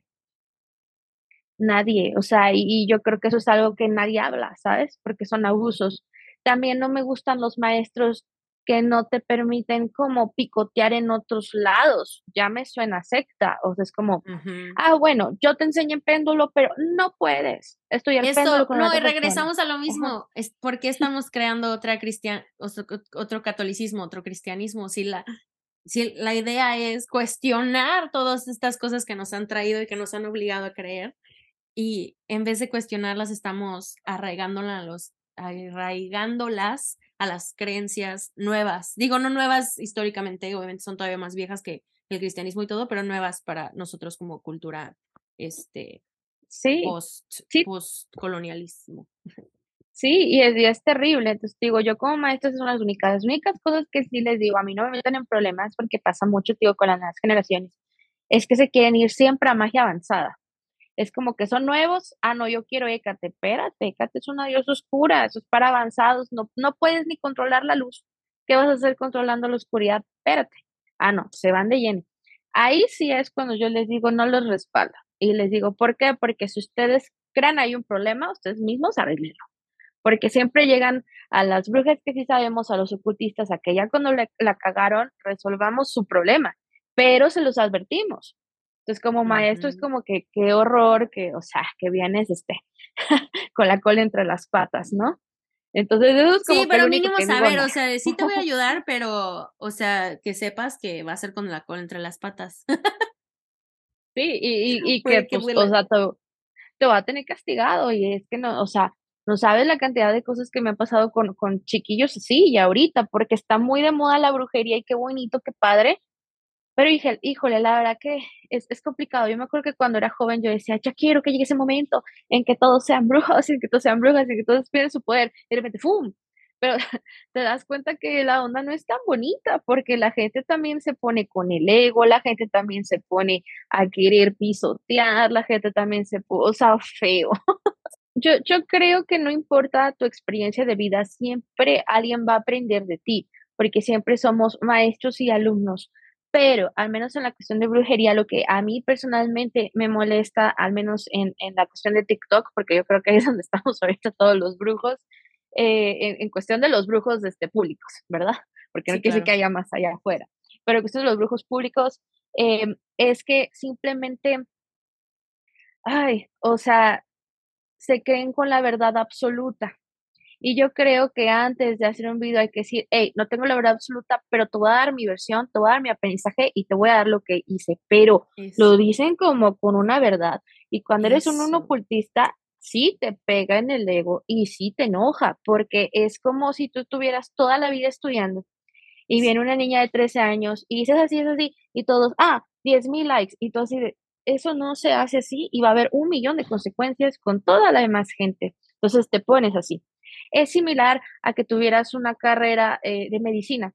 Nadie, o sea, y, yo creo que eso es algo que nadie habla, ¿sabes? Porque son abusos. También no me gustan los maestros que no te permiten como picotear en otros lados. Ya me suena secta. O sea, es como, ah, bueno, yo te enseño en péndulo, pero no puedes estudiar péndulo con No, y regresamos a lo mismo. Es porque estamos creando otra cristian, otro catolicismo, otro cristianismo. Si la, si la idea es cuestionar todas estas cosas que nos han traído y que nos han obligado a creer, y en vez de cuestionarlas estamos arraigándolas a, los, arraigándolas a las creencias nuevas. Digo, no nuevas históricamente, obviamente son todavía más viejas que el cristianismo y todo, pero nuevas para nosotros como cultura este, sí, post, sí. colonialismo Sí, y es, es terrible. Entonces digo, yo como maestra son las únicas, las únicas cosas que sí les digo, a mí no me meten en problemas porque pasa mucho, digo, con las nuevas generaciones, es que se quieren ir siempre a magia avanzada. Es como que son nuevos, ah, no, yo quiero Écate, espérate, Écate es una diosa oscura, eso es para avanzados, no, no puedes ni controlar la luz. ¿Qué vas a hacer controlando la oscuridad? Espérate. Ah, no, se van de lleno. Ahí sí es cuando yo les digo, no los respaldo. Y les digo, ¿por qué? Porque si ustedes crean hay un problema, ustedes mismos arreglenlo porque siempre llegan a las brujas que sí sabemos, a los ocultistas, a que ya cuando la cagaron, resolvamos su problema, pero se los advertimos. Entonces, como maestro, es como que qué horror, que, o sea, que vienes este, con la cola entre las patas, ¿no? Entonces, eso es como. Sí, pero mínimo saber, o sea, sí te voy a ayudar, pero, o sea, que sepas que va a ser con la cola entre las patas. Sí, y, y, que, pues, o sea, te, va a tener castigado y es que no, o sea, no sabes la cantidad de cosas que me han pasado con, con chiquillos así y ahorita, porque está muy de moda la brujería y qué bonito, qué padre. Pero dije, híjole, la verdad que es, es complicado. Yo me acuerdo que cuando era joven yo decía, ya quiero que llegue ese momento en que todos sean brujos y que todos sean brujas y que todos pierden su poder. Y de repente, ¡fum! pero te das cuenta que la onda no es tan bonita porque la gente también se pone con el ego, la gente también se pone a querer pisotear, la gente también se pone, o feo. yo, yo creo que no importa tu experiencia de vida, siempre alguien va a aprender de ti, porque siempre somos maestros y alumnos. Pero al menos en la cuestión de brujería, lo que a mí personalmente me molesta, al menos en, en la cuestión de TikTok, porque yo creo que es donde estamos ahorita todos los brujos, eh, en, cuestión de los brujos este, públicos, ¿verdad? Porque no quiere decir que haya más allá afuera. Pero en cuestión de los brujos públicos, em, es que simplemente, ay, o sea, se creen con la verdad absoluta. Y yo creo que antes de hacer un video hay que decir, hey, no tengo la verdad absoluta, pero te voy a dar mi versión, te voy a dar mi aprendizaje y te voy a dar lo que hice. Pero lo dicen como con una verdad. Y cuando eres un, un ocultista, sí te pega en el ego y sí te enoja, porque es como si tú estuvieras toda la vida estudiando y viene una niña de 13 años y dices así, es así, y todos, ah, 10 mil likes, y tú así de, eso no se hace así y va a haber un millón de consecuencias con toda la demás gente. Entonces te pones así. Es similar a que tuvieras una carrera eh, de medicina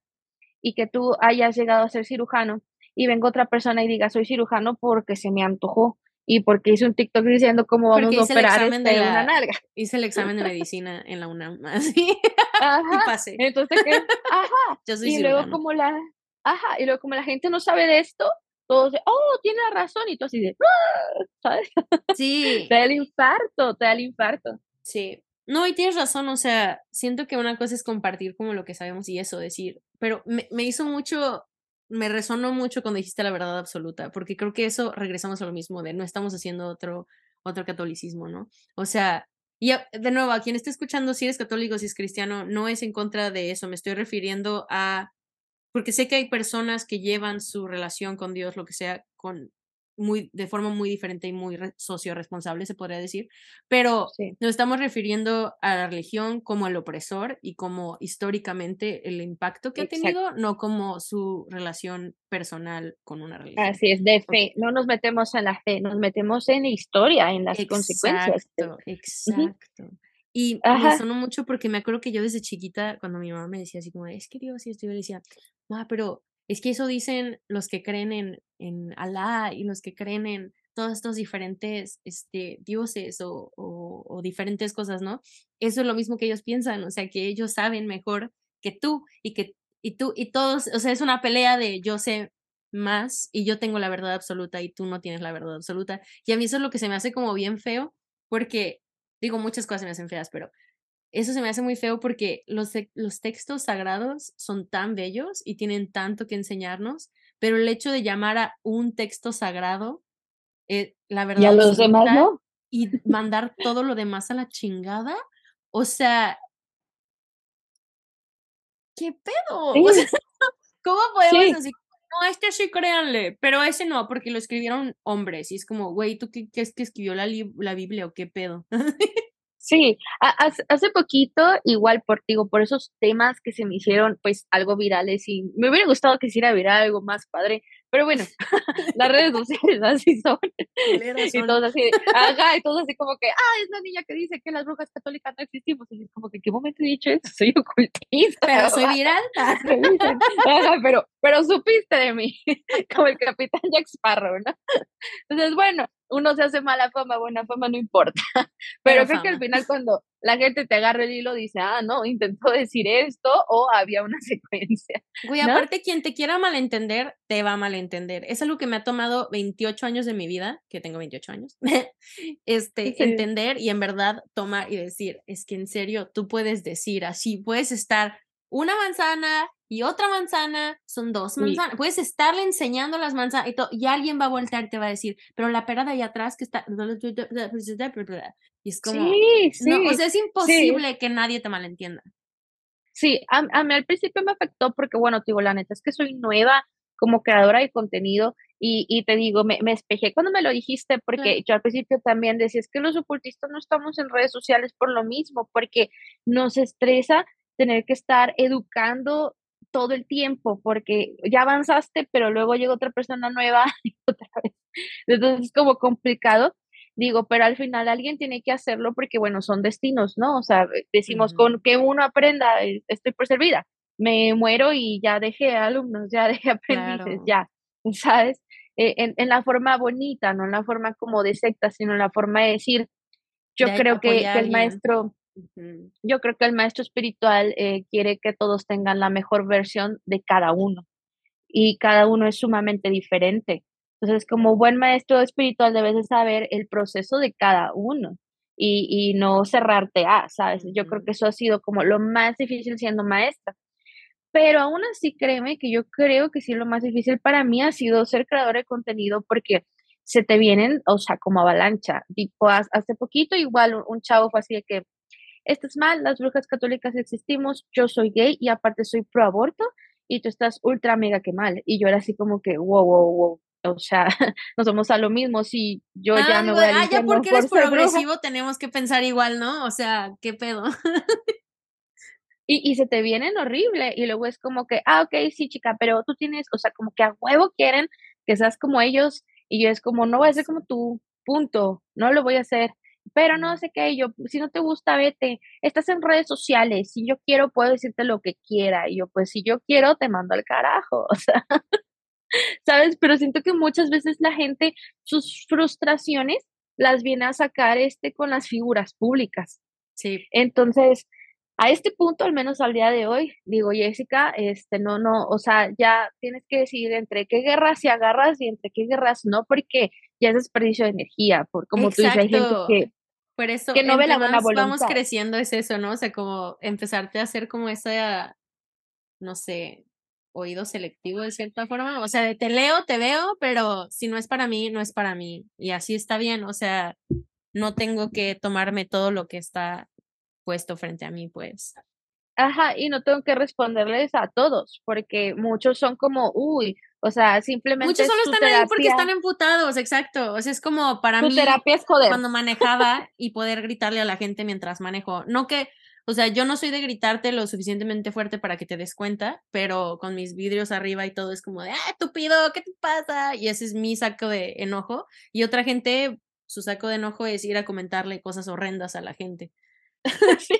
y que tú hayas llegado a ser cirujano y venga otra persona y diga, soy cirujano porque se me antojó y porque hice un TikTok diciendo cómo vamos a operar este, de una nalga. Hice el examen de medicina en la UNAM, así. Ajá. y pasé. Entonces, ¿qué? Ajá. Yo soy y luego como la, ajá, y luego como la gente no sabe de esto, todos oh, tiene razón, y tú así de, ah", ¿sabes? Sí. te da el infarto, te da el infarto. Sí. No, y tienes razón, o sea, siento que una cosa es compartir como lo que sabemos y eso, decir, pero me, me hizo mucho me resonó mucho cuando dijiste la verdad absoluta, porque creo que eso regresamos a lo mismo de no estamos haciendo otro, otro catolicismo, ¿no? O sea, y de nuevo, a quien esté escuchando, si eres católico, si es cristiano, no es en contra de eso, me estoy refiriendo a, porque sé que hay personas que llevan su relación con Dios, lo que sea, con muy, de forma muy diferente y muy socio-responsable, se podría decir, pero nos estamos refiriendo a la religión como el opresor y como históricamente el impacto que ha tenido, no como su relación personal con una religión. Así es, de fe, no nos metemos en la fe, nos metemos en la historia, en las consecuencias. Exacto, Y me sonó mucho porque me acuerdo que yo desde chiquita, cuando mi mamá me decía así como, es que Dios y esto, yo le decía, ah, pero es que eso dicen los que creen en, en Alá y los que creen en todos estos diferentes este, dioses o, o, diferentes cosas, ¿no? Eso es lo mismo que ellos piensan, o sea, que ellos saben mejor que tú y que y tú y todos, o sea, es una pelea de yo sé más y yo tengo la verdad absoluta y tú no tienes la verdad absoluta. Y a mí eso es lo que se me hace como bien feo, porque digo muchas cosas me hacen feas, pero eso se me hace muy feo porque los, los textos sagrados son tan bellos y tienen tanto que enseñarnos, pero el hecho de llamar a un texto sagrado, eh, la verdad... Y a los demás no. Y mandar todo lo demás a la chingada, o sea... ¿Qué pedo? ¿Cómo podemos decir? No, este sí créanle, pero ese no, porque lo escribieron hombres. Y es como, güey, ¿tú qué, es que escribió la, la Biblia o qué pedo? Sí, hace poquito, igual por, digo, por esos temas que se me hicieron pues algo virales y me hubiera gustado que hiciera viral algo más padre, pero bueno, las redes sociales así son. y todos así, ajá, y todos así como que, ah, es la niña que dice que las brujas católicas no existimos. Y es como que, ¿qué momento he dicho eso? Soy ocultista. Pero soy viral. ajá, pero, pero supiste de mí, como el capitán Jack Sparrow, ¿no? Entonces, bueno, uno se hace mala fama, buena fama, no importa. Pero, creo que al final cuando la gente te agarra el hilo dice, ah, no, intentó decir esto o había una secuencia. Güey, aparte quien te quiera malentender, te va a malentender. Es algo que me ha tomado 28 años de mi vida, que tengo 28 años, este, entender y en verdad tomar y decir, es que en serio, tú puedes decir así, puedes estar una manzana y otra manzana, son dos manzanas. Puedes estarle enseñando las manzanas y, y alguien va a voltear y te va a decir, pero la pera de allá atrás que está... Y es como... Sí, sí. o sea, es imposible que nadie te malentienda. Sí, a, mí al principio me afectó porque, bueno, te digo, la neta es que soy nueva como creadora de contenido y, y te digo, me, me, espejé cuando me lo dijiste, porque yo al principio también decía, es que los ocultistas no estamos en redes sociales por lo mismo, porque nos estresa tener que estar educando todo el tiempo, porque ya avanzaste, pero luego llega otra persona nueva y otra vez. Entonces es como complicado. Digo, pero al final alguien tiene que hacerlo porque, bueno, son destinos, ¿no? O sea, decimos, con que uno aprenda, eh, estoy por servida. Me muero y ya dejé alumnos, ya dejé aprendices, ya, ¿sabes? Eh, en, en, la forma bonita, no en la forma como de secta, sino en la forma de decir, yo creo que, que el maestro, yo creo que el maestro espiritual eh, quiere que todos tengan la mejor versión de cada uno y cada uno es sumamente diferente. Entonces, como buen maestro espiritual debes de saber el proceso de cada uno y, y no cerrarte a, ¿sabes? Yo creo que eso ha sido como lo más difícil siendo maestra. Pero aún así, créeme que yo creo que sí lo más difícil para mí ha sido ser creador de contenido porque se te vienen, o sea, como avalancha. Tipo, hace poquito igual un chavo fue así de que, esto es mal, las brujas católicas existimos, yo soy gay y aparte soy pro aborto y tú estás ultra mega que mal. Y yo era así como que, wow, wow, wow. O sea, no somos a lo mismo. Si yo ya me voy a. Ah, ya porque eres progresivo, tenemos que pensar igual, ¿no? O sea, ¿qué pedo? y, y se te vienen horrible. Y luego es como que, ah, ok, sí, chica, pero tú tienes, o sea, como que a huevo quieren que seas como ellos. Y yo es como, no voy a ser como tú, punto. No lo voy a hacer pero no sé qué, yo, si no te gusta, vete, estás en redes sociales, si yo quiero, puedo decirte lo que quiera, y yo, pues si yo quiero, te mando al carajo, o sea, ¿sabes? Pero siento que muchas veces la gente, sus frustraciones las viene a sacar este con las figuras públicas. Sí. Entonces, a este punto, al menos al día de hoy, digo, Jessica, este, no, no, o sea, ya tienes que decidir entre qué guerras se agarras y entre qué guerras no, porque ya es desperdicio de energía, por como tú dices, hay gente que por eso, que no ve la buena voluntad. vamos creciendo es eso, ¿no? O sea, como empezarte a hacer como esa, no sé, oído selectivo de cierta forma. O sea, de te leo, te veo, pero si no es para mí, no es para mí. Y así está bien. O sea, no tengo que tomarme todo lo que está puesto frente a mí, pues. Ajá, y no tengo que responderles a todos, porque muchos son como, uy, o sea, simplemente. Muchos solo están ahí porque están emputados, exacto. O sea, es como para mí. terapia es joder. Cuando manejaba y poder gritarle a la gente mientras manejo. No que, o sea, yo no soy de gritarte lo suficientemente fuerte para que te des cuenta, pero con mis vidrios arriba y todo es como de, ¡ah, estúpido! ¿Qué te pasa? Y ese es mi saco de enojo. Y otra gente, su saco de enojo es ir a comentarle cosas horrendas a la gente. sí.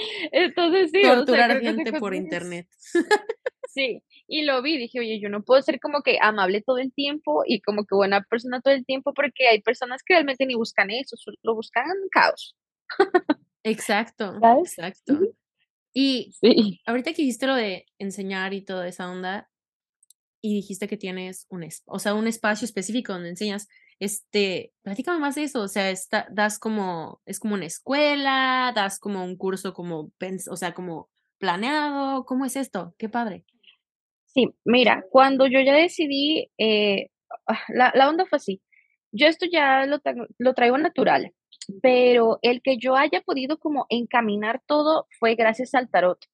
Entonces sí. Torturar gente por internet. Sí, y lo vi, dije, oye, yo no puedo ser como que amable todo el tiempo y como que buena persona todo el tiempo porque hay personas que realmente ni buscan eso, lo buscan caos. Exacto, exacto. Y ahorita que dijiste lo de enseñar y toda esa onda, y dijiste que tienes un, o sea, un espacio específico donde enseñas, este, platícame más de eso, o sea, está, das como, es como una escuela, das como un curso como, o sea, como planeado, ¿cómo es esto? Qué padre. Sí, mira, cuando yo ya decidí, eh, ah, la, la, onda fue así. Yo esto ya lo, lo traigo natural, pero el que yo haya podido como encaminar todo fue gracias al tarot,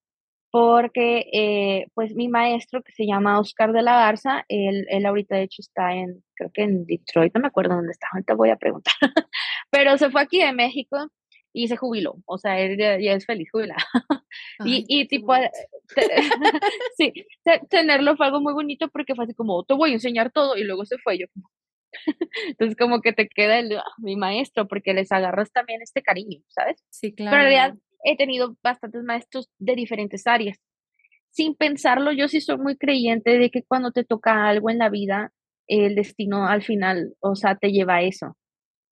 porque eh, pues mi maestro que se llama Oscar de la Garza, él, él ahorita de hecho está en, creo que en Detroit, no me acuerdo dónde está, ahorita voy a preguntar, pero se fue aquí de México y se jubiló, o sea, él ya, es feliz jubilado. y, y tipo, sí, tenerlo fue algo muy bonito porque fue así como, te voy a enseñar todo y luego se fue yo. Entonces como que te queda el, ah, mi maestro porque les agarras también este cariño, ¿sabes? Sí, claro. Pero en realidad he tenido bastantes maestros de diferentes áreas. Sin pensarlo, yo sí soy muy creyente de que cuando te toca algo en la vida, el destino al final, o sea, te lleva a eso.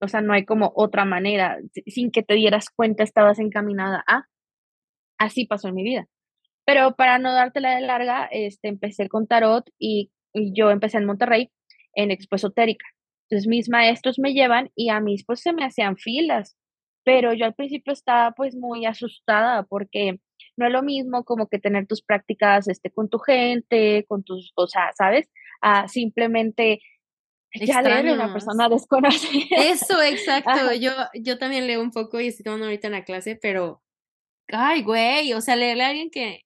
O sea, no hay como otra manera. Sin que te dieras cuenta, estabas encaminada a. Así pasó en mi vida. Pero para no dártela de larga, este, empecé con tarot y, yo empecé en Monterrey en Expo Esotérica. Entonces mis maestros me llevan y a mí pues se me hacían filas, pero yo al principio estaba pues muy asustada porque no es lo mismo como que tener tus prácticas este, con tu gente, con tus, o sea, ¿sabes? A simplemente ya leer una persona desconocida. Eso, exacto. Yo, yo también leo un poco y estoy tomando ahorita en la clase, pero, ay, güey, o sea, leerle a alguien que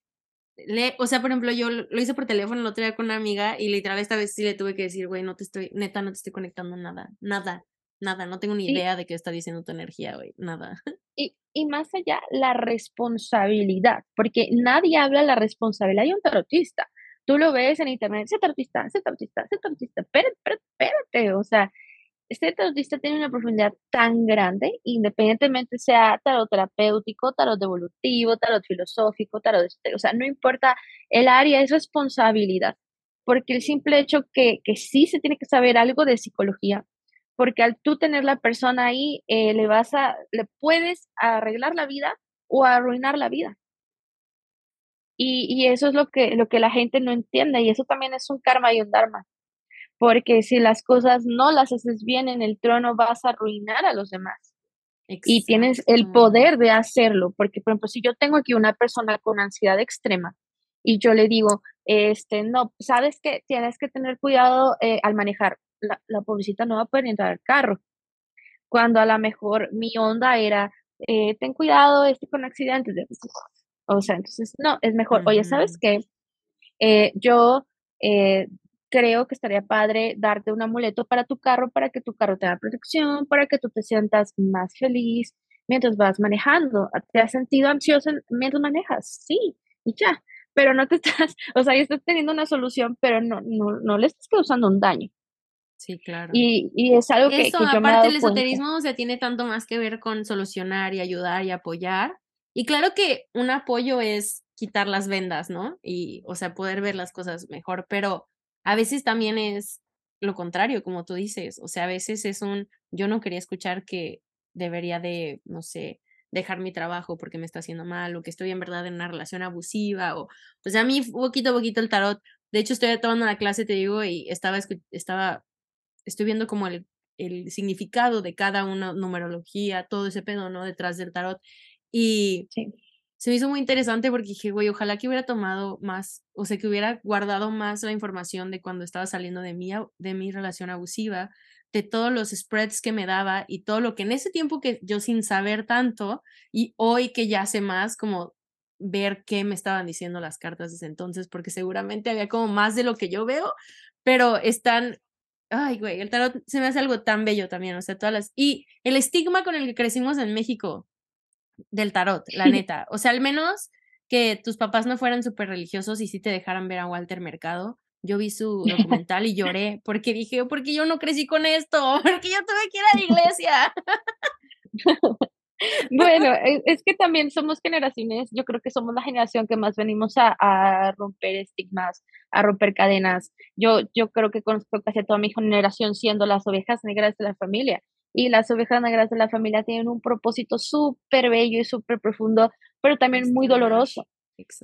le, o sea, por ejemplo, yo lo hice por teléfono el otro día con una amiga y literal esta vez sí le tuve que decir, güey, no te estoy, neta, no te estoy conectando nada, nada, nada, no tengo ni idea de qué está diciendo tu energía, güey, nada. Y, y más allá, la responsabilidad, porque nadie habla de la responsabilidad de un tarotista. Tú lo ves en internet, ese tarotista, ese tarotista, ese tarotista, espérate, espérate, espérate, o sea, este tarotista tiene una profundidad tan grande, independientemente sea tarot terapéutico, tarot evolutivo, tarot filosófico, tarot, este, o sea, no importa el área, es responsabilidad, porque el simple hecho que, que sí se tiene que saber algo de psicología, porque al tú tener la persona ahí, eh, le vas a, le puedes arreglar la vida o arruinar la vida. Y, y, eso es lo que, lo que la gente no entiende, y eso también es un karma y un dharma porque si las cosas no las haces bien en el trono vas a arruinar a los demás. Y tienes el poder de hacerlo, porque por ejemplo, si yo tengo aquí una persona con ansiedad extrema y yo le digo, este, no, sabes que tienes que tener cuidado eh, al manejar, la, la pobrecita no va a poder entrar al carro. Cuando a lo mejor mi onda era, eh, ten cuidado, estoy con accidentes. O sea, entonces, no, es mejor, oye, ¿sabes qué? Eh, yo creo que estaría padre darte un amuleto para tu carro, para que tu carro tenga protección, para que tú te sientas más feliz mientras vas manejando. ¿Te has sentido ansioso mientras manejas? Sí, y ya. Pero no te estás, o sea, ya estás teniendo una solución, pero no, no, no le estás causando un daño. Sí, claro. Y, y es algo que, Eso, aparte el esoterismo, o sea, tiene tanto más que ver con solucionar y ayudar y apoyar. Y claro que un apoyo es quitar las vendas, ¿no? Y, o sea, poder ver las cosas mejor, pero a veces también es lo contrario, como tú dices, o sea, a veces es un, yo no quería escuchar que debería de, no sé, dejar mi trabajo porque me está haciendo mal o que estoy en verdad en una relación abusiva o, o sea, a mí poquito a poquito el tarot, de hecho estoy tomando la clase, te digo, y estaba, estaba, estoy viendo como el, el significado de cada una, numerología, todo ese pedo, ¿no? Detrás del tarot. Y sí se me hizo muy interesante porque dije, güey, ojalá que hubiera tomado más, o sea, que hubiera guardado más la información de cuando estaba saliendo de mi, de mi relación abusiva, de todos los spreads que me daba y todo lo que en ese tiempo que yo sin saber tanto y hoy que ya sé más, como ver qué me estaban diciendo las cartas desde entonces, porque seguramente había como más de lo que yo veo, pero están, ay, güey, el tarot se me hace algo tan bello también, o sea, todas las, y el estigma con el que crecimos en México, del tarot, la neta. O sea, al menos que tus papás no fueran súper religiosos y sí te dejaran ver a Walter Mercado. Yo vi su documental y lloré porque dije, porque yo no crecí con esto, porque yo tuve que ir a la iglesia. Bueno, e, es, que también somos generaciones, yo creo que somos la generación que más venimos a, romper estigmas, a romper cadenas. Yo, yo creo que conozco casi toda mi generación siendo las ovejas negras de la familia y las ovejas negras de la familia tienen un propósito súper bello y súper profundo, pero también muy doloroso.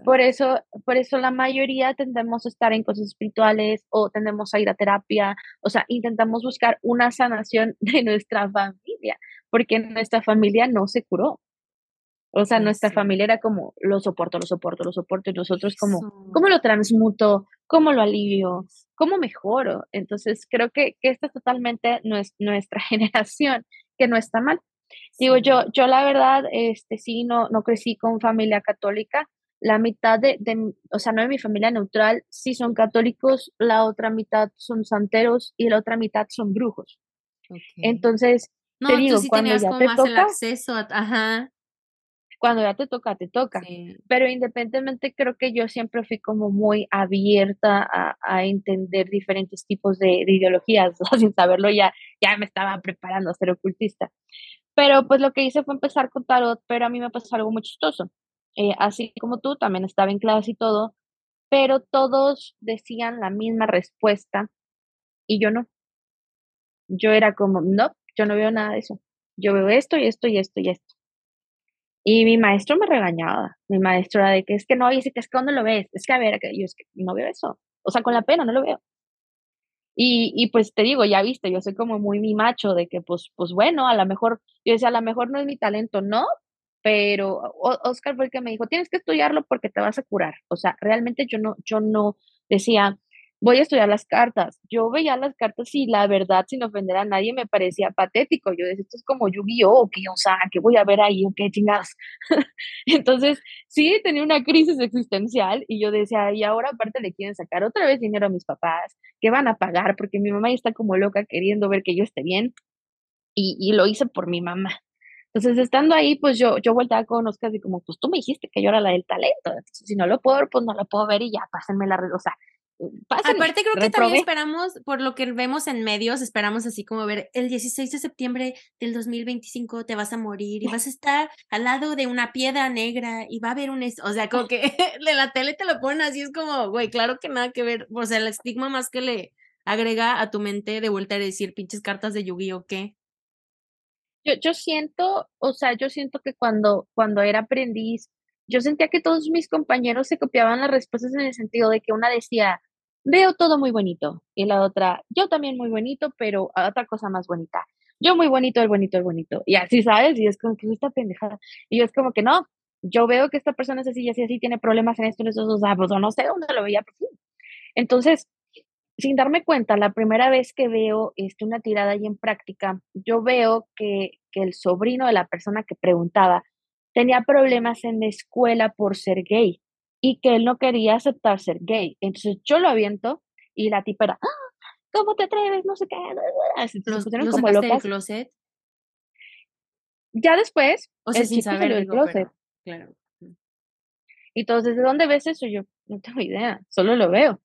Por eso, por eso la mayoría tendemos a estar en cosas espirituales o tendemos a ir a terapia, o sea, intentamos buscar una sanación de nuestra familia, porque nuestra familia no se curó. O sea, nuestra familia era como, lo soporto, lo soporto, lo soporto, y nosotros como, ¿cómo lo transmuto? ¿Cómo lo alivio? ¿Cómo mejoro? Entonces, creo que, que esta es totalmente nuestra generación, que no está mal. Digo, yo, yo la verdad, este, sí, no, no crecí con familia católica. La mitad de, de, o sea, no de mi familia neutral, sí son católicos, la otra mitad son santeros y la otra mitad son brujos. Entonces, te digo, cuando ya te toca, acceso ajá cuando ya te toca, te toca. Pero independientemente creo que yo siempre fui como muy abierta a, entender diferentes tipos de, ideologías, sin saberlo ya, ya me estaba preparando a ser ocultista. Pero pues lo que hice fue empezar con tarot, pero a mí me pasó algo muy chistoso. Eh, así como tú, también estaba en clase y todo, pero todos decían la misma respuesta y yo no. Yo era como, no, yo no veo nada de eso. Yo veo esto y esto y esto y esto. Y mi maestro me regañaba, mi maestro era de que es que no, dice que es que ¿dónde lo ves? Es que a ver, yo es que no veo eso. O sea, con la pena no lo veo. Y, y pues te digo, ya viste, yo soy como muy mi macho de que pues, pues bueno, a lo mejor, yo decía, a lo mejor no es mi talento, no, pero Oscar fue el que me dijo, tienes que estudiarlo porque te vas a curar. O sea, realmente yo no, yo no decía, voy a estudiar las cartas. Yo veía las cartas y la verdad, sin ofender a nadie, me parecía patético. Yo decía, esto es como Yu-Gi-Oh! ¿qué? O sea, ¿qué voy a ver ahí? ¿O qué chingadas? Entonces, sí, tenía una crisis existencial y yo decía, y ahora aparte le quieren sacar otra vez dinero a mis papás, ¿qué van a pagar? Porque mi mamá ya está como loca queriendo ver que yo esté bien y, y lo hice por mi mamá. Entonces, estando ahí, pues yo, yo volteaba con Oscar y como, pues tú me dijiste que yo era la del talento. Entonces, si no lo puedo ver, pues no lo puedo ver y ya, pásenme la red. O sea, Aparte creo que también esperamos, por lo que vemos en medios, esperamos así como ver el 16 de septiembre del 2025 te vas a morir y vas a estar al lado de una piedra negra y va a haber un, o sea, como que de la tele te lo ponen así, es como, güey, claro que nada que ver, o sea, el estigma más que le agrega a tu mente de vuelta a decir pinches cartas de Yu-Gi-Oh, ¿qué? Yo, yo siento, o sea, yo siento que cuando, cuando era aprendiz, yo sentía que todos mis compañeros se copiaban las respuestas en el sentido de que una decía, veo todo muy bonito, y la otra, yo también muy bonito, pero otra cosa más bonita. Yo muy bonito, el bonito, el bonito. Y así, ¿sabes? Y es como que esta pendejada. Y yo es como que no, yo veo que esta persona es así y así, así, tiene problemas en esto, en estos, o sea, pues no sé dónde lo veía. Pues, Entonces, sin darme cuenta, la primera vez que veo este, una tirada y en práctica, yo veo que, que el sobrino de la persona que preguntaba tenía problemas en la escuela por ser gay y que él no quería aceptar ser gay. Entonces yo lo aviento y la tipa era, ah, ¿cómo te atreves? No sé qué. los, como locas. closet? Ya después, o sea, sin saber el closet. claro. Y entonces, ¿de dónde ves eso? Yo no tengo idea, solo lo veo.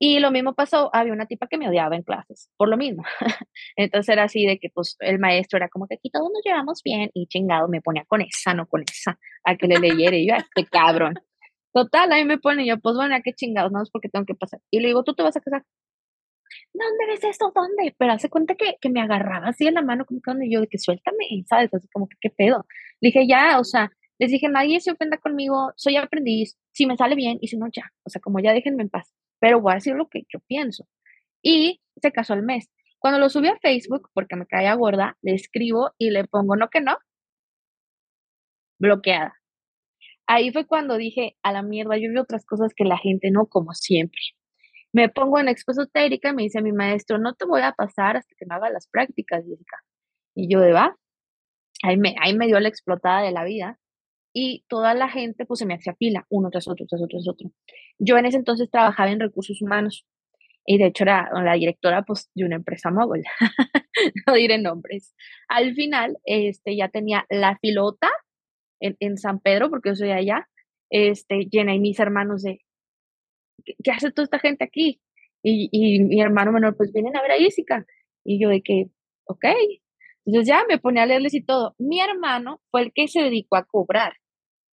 Y lo mismo pasó, había una tipa que me odiaba en clases, por lo mismo. Entonces era así de que pues el maestro era como que aquí todos nos llevamos bien y chingado me ponía con esa, no con esa, a que le leyera y yo, este cabrón. Total, ahí me pone yo, pues bueno, ¿a qué chingados? No es porque tengo que pasar. Y le digo, ¿tú te vas a casar? ¿Dónde ves esto? ¿Dónde? Pero hace cuenta que, que me agarraba así en la mano, como que donde yo, de que suéltame, ¿sabes? Así como que, ¿qué pedo? Le dije, ya, o sea, les dije, nadie se ofenda conmigo, soy aprendiz, si me sale bien y si no, ya. O sea, como ya déjenme en paz pero voy a decir lo que yo pienso. Y se casó el mes. Cuando lo subí a Facebook, porque me caía gorda, le escribo y le pongo no que no, bloqueada. Ahí fue cuando dije, a la mierda, yo vi otras cosas que la gente no, como siempre. Me pongo en expo esotérica y me dice mi maestro, no te voy a pasar hasta que me haga las prácticas, Jessica. Y yo de va, ahí me, ahí me dio la explotada de la vida y toda la gente pues se me hacía fila, uno tras otro, tras otro, tras otro. Yo en ese entonces trabajaba en recursos humanos y de hecho era la directora pues de una empresa móvil, no diré nombres. Al final este, ya tenía la filota en, en San Pedro, porque yo soy allá, este, llena y mis hermanos de, ¿qué, hace toda esta gente aquí? Y, y mi hermano menor, pues vienen a ver a Jessica. Y yo de que, ok. Entonces ya me ponía a leerles y todo. Mi hermano fue el que se dedicó a cobrar.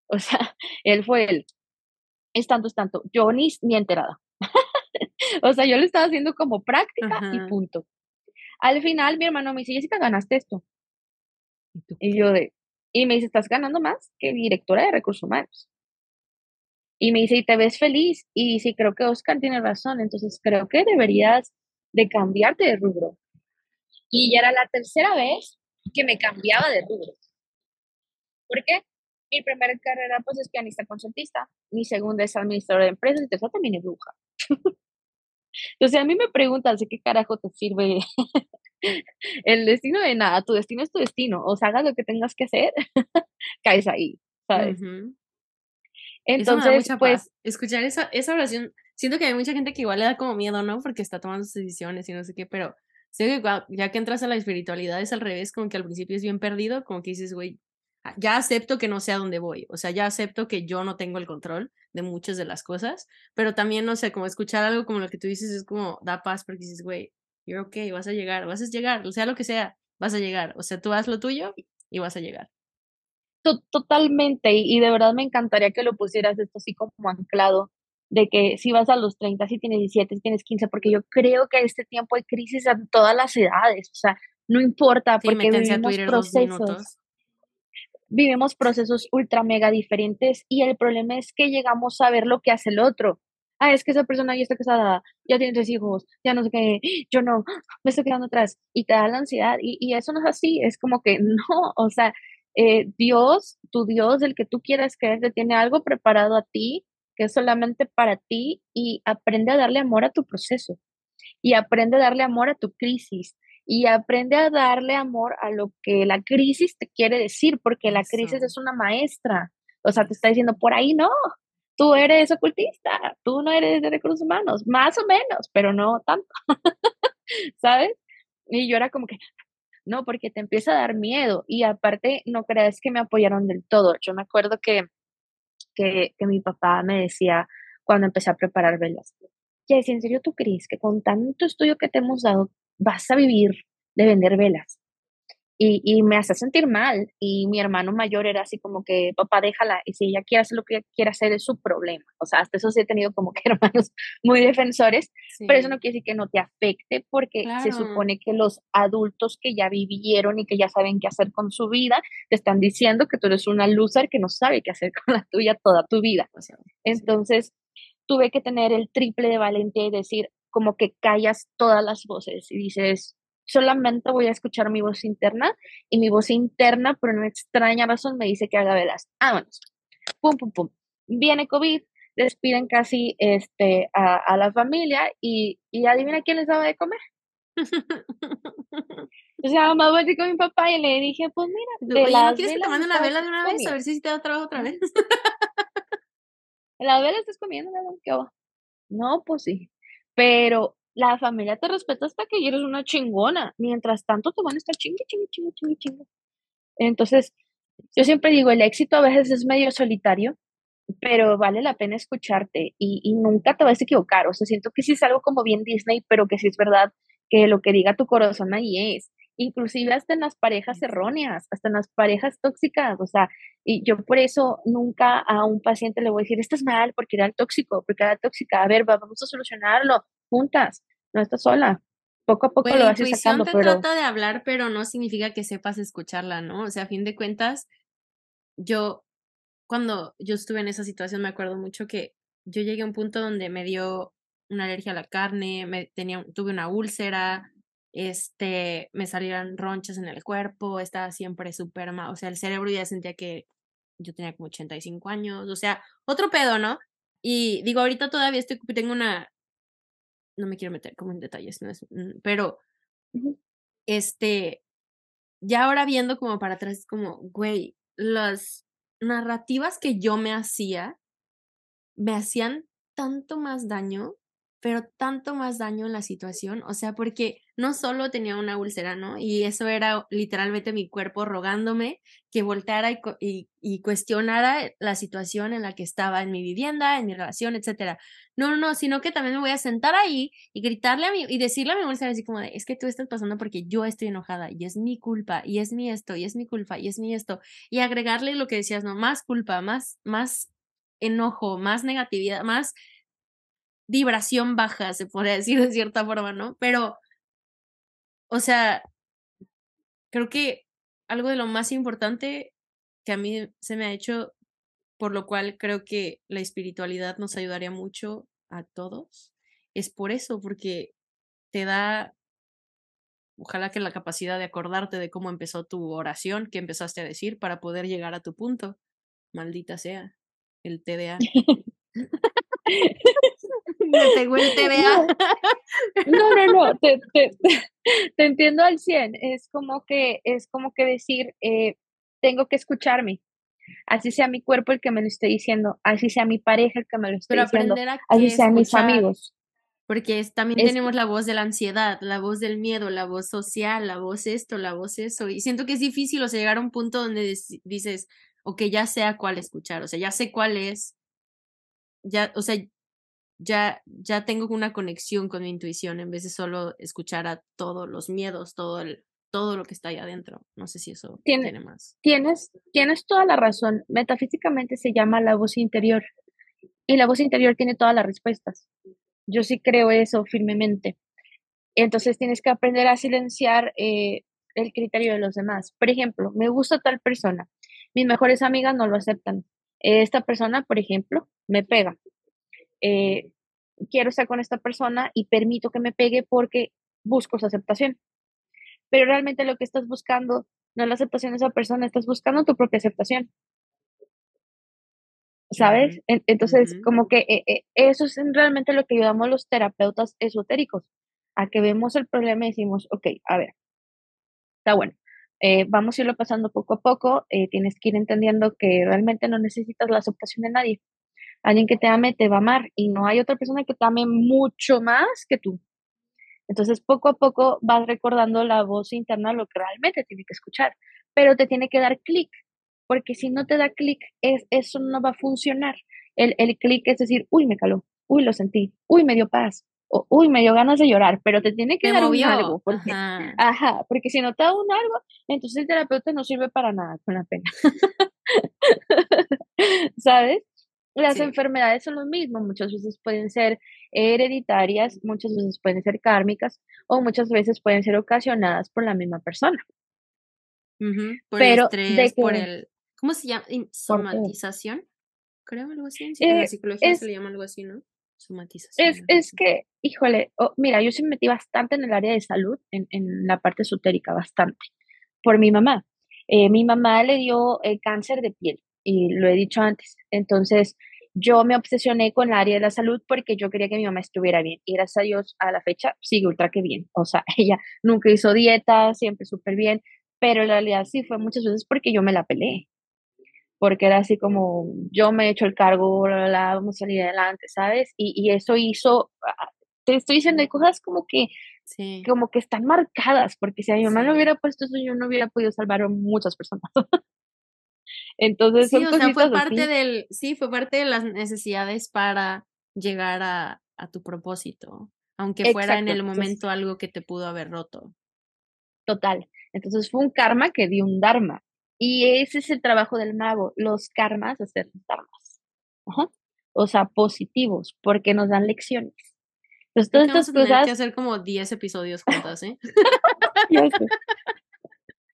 O sea, él fue el, es tanto, es tanto, yo ni, ni enterada. o sea, yo lo estaba haciendo como práctica y punto. Al final mi hermano me dice, Jessica, ganaste esto. ¿Y, yo de, y me dice, estás ganando más que directora de recursos humanos. Y me dice, y te ves feliz. Y sí, creo que Oscar tiene razón. Entonces creo que deberías de cambiarte de rubro. Y ya era la tercera vez que me cambiaba de rubro. ¿Por qué? Mi primera carrera pues es pianista concertista, mi segunda es administradora de empresas y tercera también es bruja. Entonces a mí me preguntan, ¿de qué carajo te sirve el destino de nada? Tu destino es tu destino, o sea, hagas lo que tengas que hacer, caes ahí, ¿sabes? Entonces, pues... Escuchar esa, esa oración, siento que hay mucha gente que igual le da como miedo, ¿no? Porque está tomando sus decisiones y no sé qué, pero sé que ya que entras a la espiritualidad es al revés, como que al principio es bien perdido, como que dices, güey, ya acepto que no sé a dónde voy, o sea, ya acepto que yo no tengo el control de muchas de las cosas, pero también, no sé, como escuchar algo como lo que tú dices es como da paz porque dices, güey, you're okay, vas a llegar, vas a llegar, o sea, lo que sea, vas a llegar, o sea, tú haz lo tuyo y vas a llegar. Totalmente, y de verdad me encantaría que lo pusieras esto así como anclado, de que si vas a los 30, si tienes 17, si tienes 15, porque yo creo que en este tiempo hay crisis a todas las edades, o sea, no importa, porque vivimos procesos vivimos procesos ultra mega diferentes y el problema es que llegamos a ver lo que hace el otro. Ah, es que esa persona ya está casada, ya tiene tres hijos, ya no sé qué, yo no, me estoy quedando atrás y te da la ansiedad y, y eso no es así, es como que no, o sea, eh, Dios, tu Dios, el que tú quieras creer, te tiene algo preparado a ti que es solamente para ti y aprende a darle amor a tu proceso y aprende a darle amor a tu crisis y aprende a darle amor a lo que la crisis te quiere decir, porque la crisis es una maestra. O sea, te está diciendo, por ahí no, tú eres ocultista, tú no eres de recursos humanos, más o menos, pero no tanto, ¿sabes? Y yo era como que, no, porque te empieza a dar miedo y aparte no creas que me apoyaron del todo. Yo me acuerdo que, que, que mi papá me decía cuando empecé a preparar velas, ya, ¿en serio tú crees que con tanto estudio que te hemos dado vas a vivir de vender velas? Y, y, me hace sentir mal. Y mi hermano mayor era así como que, papá, déjala. Y si ella quiere hacer lo que quiere hacer, es su problema. O sea, hasta eso sí he tenido como que hermanos muy defensores, pero eso no quiere decir que no te afecte, porque se supone que los adultos que ya vivieron y que ya saben qué hacer con su vida, te están diciendo que tú eres una loser que no sabe qué hacer con la tuya toda tu vida. Entonces, tuve que tener el triple de valentía y decir, como que callas todas las voces y dices, solamente voy a escuchar mi voz interna y mi voz interna, por una extraña razón, me dice que haga velas. Vámonos. Pum, pum, pum. Viene COVID, despiden casi este, a, la familia y, y adivina quién les daba de comer. O sea, me volví con mi papá y le dije, pues mira, de ¿no quieres que te mande una vela de una vez? A ver si te da trabajo otra vez. ¿La vela estás comiendo? ¿Qué va? No, pues sí. Pero la familia te respeta hasta que eres una chingona. Mientras tanto, te van a estar chingue, chingue, chingue, chingue, chingue. Entonces, yo siempre digo, el éxito a veces es medio solitario, pero vale la pena escucharte y, y, nunca te vas a equivocar. O sea, siento que sí es algo como bien Disney, pero que sí es verdad que lo que diga tu corazón ahí es. Inclusive hasta en las parejas erróneas, hasta en las parejas tóxicas. O sea, y yo por eso nunca a un paciente le voy a decir, estás mal porque era el tóxico, porque era tóxica. A ver, vamos a solucionarlo juntas, no estás sola. Poco a poco lo vas sacando. te trata de hablar, pero no significa que sepas escucharla, ¿no? O sea, a fin de cuentas, yo, cuando yo estuve en esa situación, me acuerdo mucho que yo llegué a un punto donde me dio una alergia a la carne, me tenía, tuve una úlcera, este, me salieron ronchas en el cuerpo, estaba siempre súper mal, o sea, el cerebro ya sentía que yo tenía como 85 años, o sea, otro pedo, ¿no? Y digo, ahorita todavía estoy, tengo una, no me quiero meter como en detalles, ¿no? Es, mm, pero, este, ya ahora viendo como para atrás, como, güey, las narrativas que yo me hacía, me hacían tanto más daño pero tanto más daño en la situación, o sea, porque no solo tenía una úlcera, ¿no? Y eso era literalmente mi cuerpo rogándome que volteara y, cuestionara la situación en la que estaba en mi vivienda, en mi relación, etcétera. No, no, no, sino que también me voy a sentar ahí y gritarle a mi, y decirle a mi úlcera así como de, es que tú estás pasando porque yo estoy enojada y es mi culpa y es mi esto y es mi culpa y es mi esto y agregarle lo que decías, no, más culpa, más, más enojo, más negatividad, más vibración baja, se podría decir de cierta forma, ¿no? Pero, o sea, creo que algo de lo más importante que a mí se me ha hecho, por lo cual creo que la espiritualidad nos ayudaría mucho a todos, es por eso, porque te da, ojalá que la capacidad de acordarte de cómo empezó tu oración, que empezaste a decir para poder llegar a tu punto. Maldita sea el TDA. No, no, no, te, entiendo al 100. Es como que, es como que decir, eh, tengo que escucharme. Así sea mi cuerpo el que me lo esté diciendo, así sea mi pareja el que me lo esté diciendo, así sean mis amigos. Porque también tenemos la voz de la ansiedad, la voz del miedo, la voz social, la voz esto, la voz eso. Y siento que es difícil, o sea, llegar a un punto donde dices, ok, ya sé a cuál escuchar, o sea, ya sé cuál es, ya, o sea, ya, ya tengo una conexión con mi intuición en vez de solo escuchar a todos los miedos, todo, el, todo lo que está ahí adentro. No sé si eso tiene, más. Tienes, tienes toda la razón. Metafísicamente se llama la voz interior y la voz interior tiene todas las respuestas. Yo sí creo eso firmemente. Entonces tienes que aprender a silenciar eh, el criterio de los demás. Por ejemplo, me gusta tal persona. Mis mejores amigas no lo aceptan. Esta persona, por ejemplo, me pega eh, quiero estar con esta persona y permito que me pegue porque busco su aceptación. Pero realmente lo que estás buscando no es la aceptación de esa persona, estás buscando tu propia aceptación. ¿sabes? Entonces, como que eh, eh, eso es realmente lo que ayudamos los terapeutas esotéricos, a que vemos el problema y decimos, ok, a ver, está bueno, eh, vamos a irlo pasando poco a poco, tienes que ir entendiendo que realmente no necesitas la aceptación de nadie. Alguien que te ame te va a amar y no hay otra persona que te ame mucho más que tú. Entonces, poco a poco vas recordando la voz interna, lo que realmente tiene que escuchar, pero te tiene que dar clic porque si no te da clic, es, eso no va a funcionar. El, el clic es decir, uy, me caló, uy, lo sentí, uy, me dio paz, o uy, me dio ganas de llorar, pero te tiene que dar un algo. Porque, ajá. porque si no te da un algo, entonces el terapeuta no sirve para nada, con la pena. ¿Sabes? Las enfermedades son lo mismo, muchas veces pueden ser hereditarias, muchas veces pueden ser kármicas o muchas veces pueden ser ocasionadas por la misma persona. Por el estrés, por el, ¿Cómo se llama? Somatización. Creo algo así. En la eh, psicología se le llama algo así, ¿no? Somatización. Es, es que, híjole, oh, mira, yo sí me metí bastante en el área de salud, en, en la parte esotérica, bastante, por mi mamá. Eh, mi mamá le dio eh, cáncer de piel, y lo he dicho antes. Entonces, yo me obsesioné con el área de la salud porque yo quería que mi mamá estuviera bien. Y gracias a Dios, a la fecha, sigue ultra que bien. O sea, ella nunca hizo dieta, siempre súper bien. Pero en realidad sí fue muchas veces porque yo me la peleé porque era así como, yo me he hecho el cargo, la, vamos a salir adelante, ¿sabes? Y, y, eso hizo, ah, te estoy diciendo, hay cosas como que, sí. como que están marcadas, porque si a mi mamá no hubiera puesto eso, yo no hubiera podido salvar a muchas personas. Entonces, sí, o sea, fue parte del, sí, fue parte de las necesidades para llegar a, a tu propósito, aunque fuera en el momento algo que te pudo haber roto. Total. Entonces fue un karma que dio un dharma. Y ese es el trabajo del mago, los karmas, hacer dharmas. O sea, positivos, porque nos dan lecciones. Entonces, todas estas cosas. que hacer como 10 episodios juntas, ¿eh?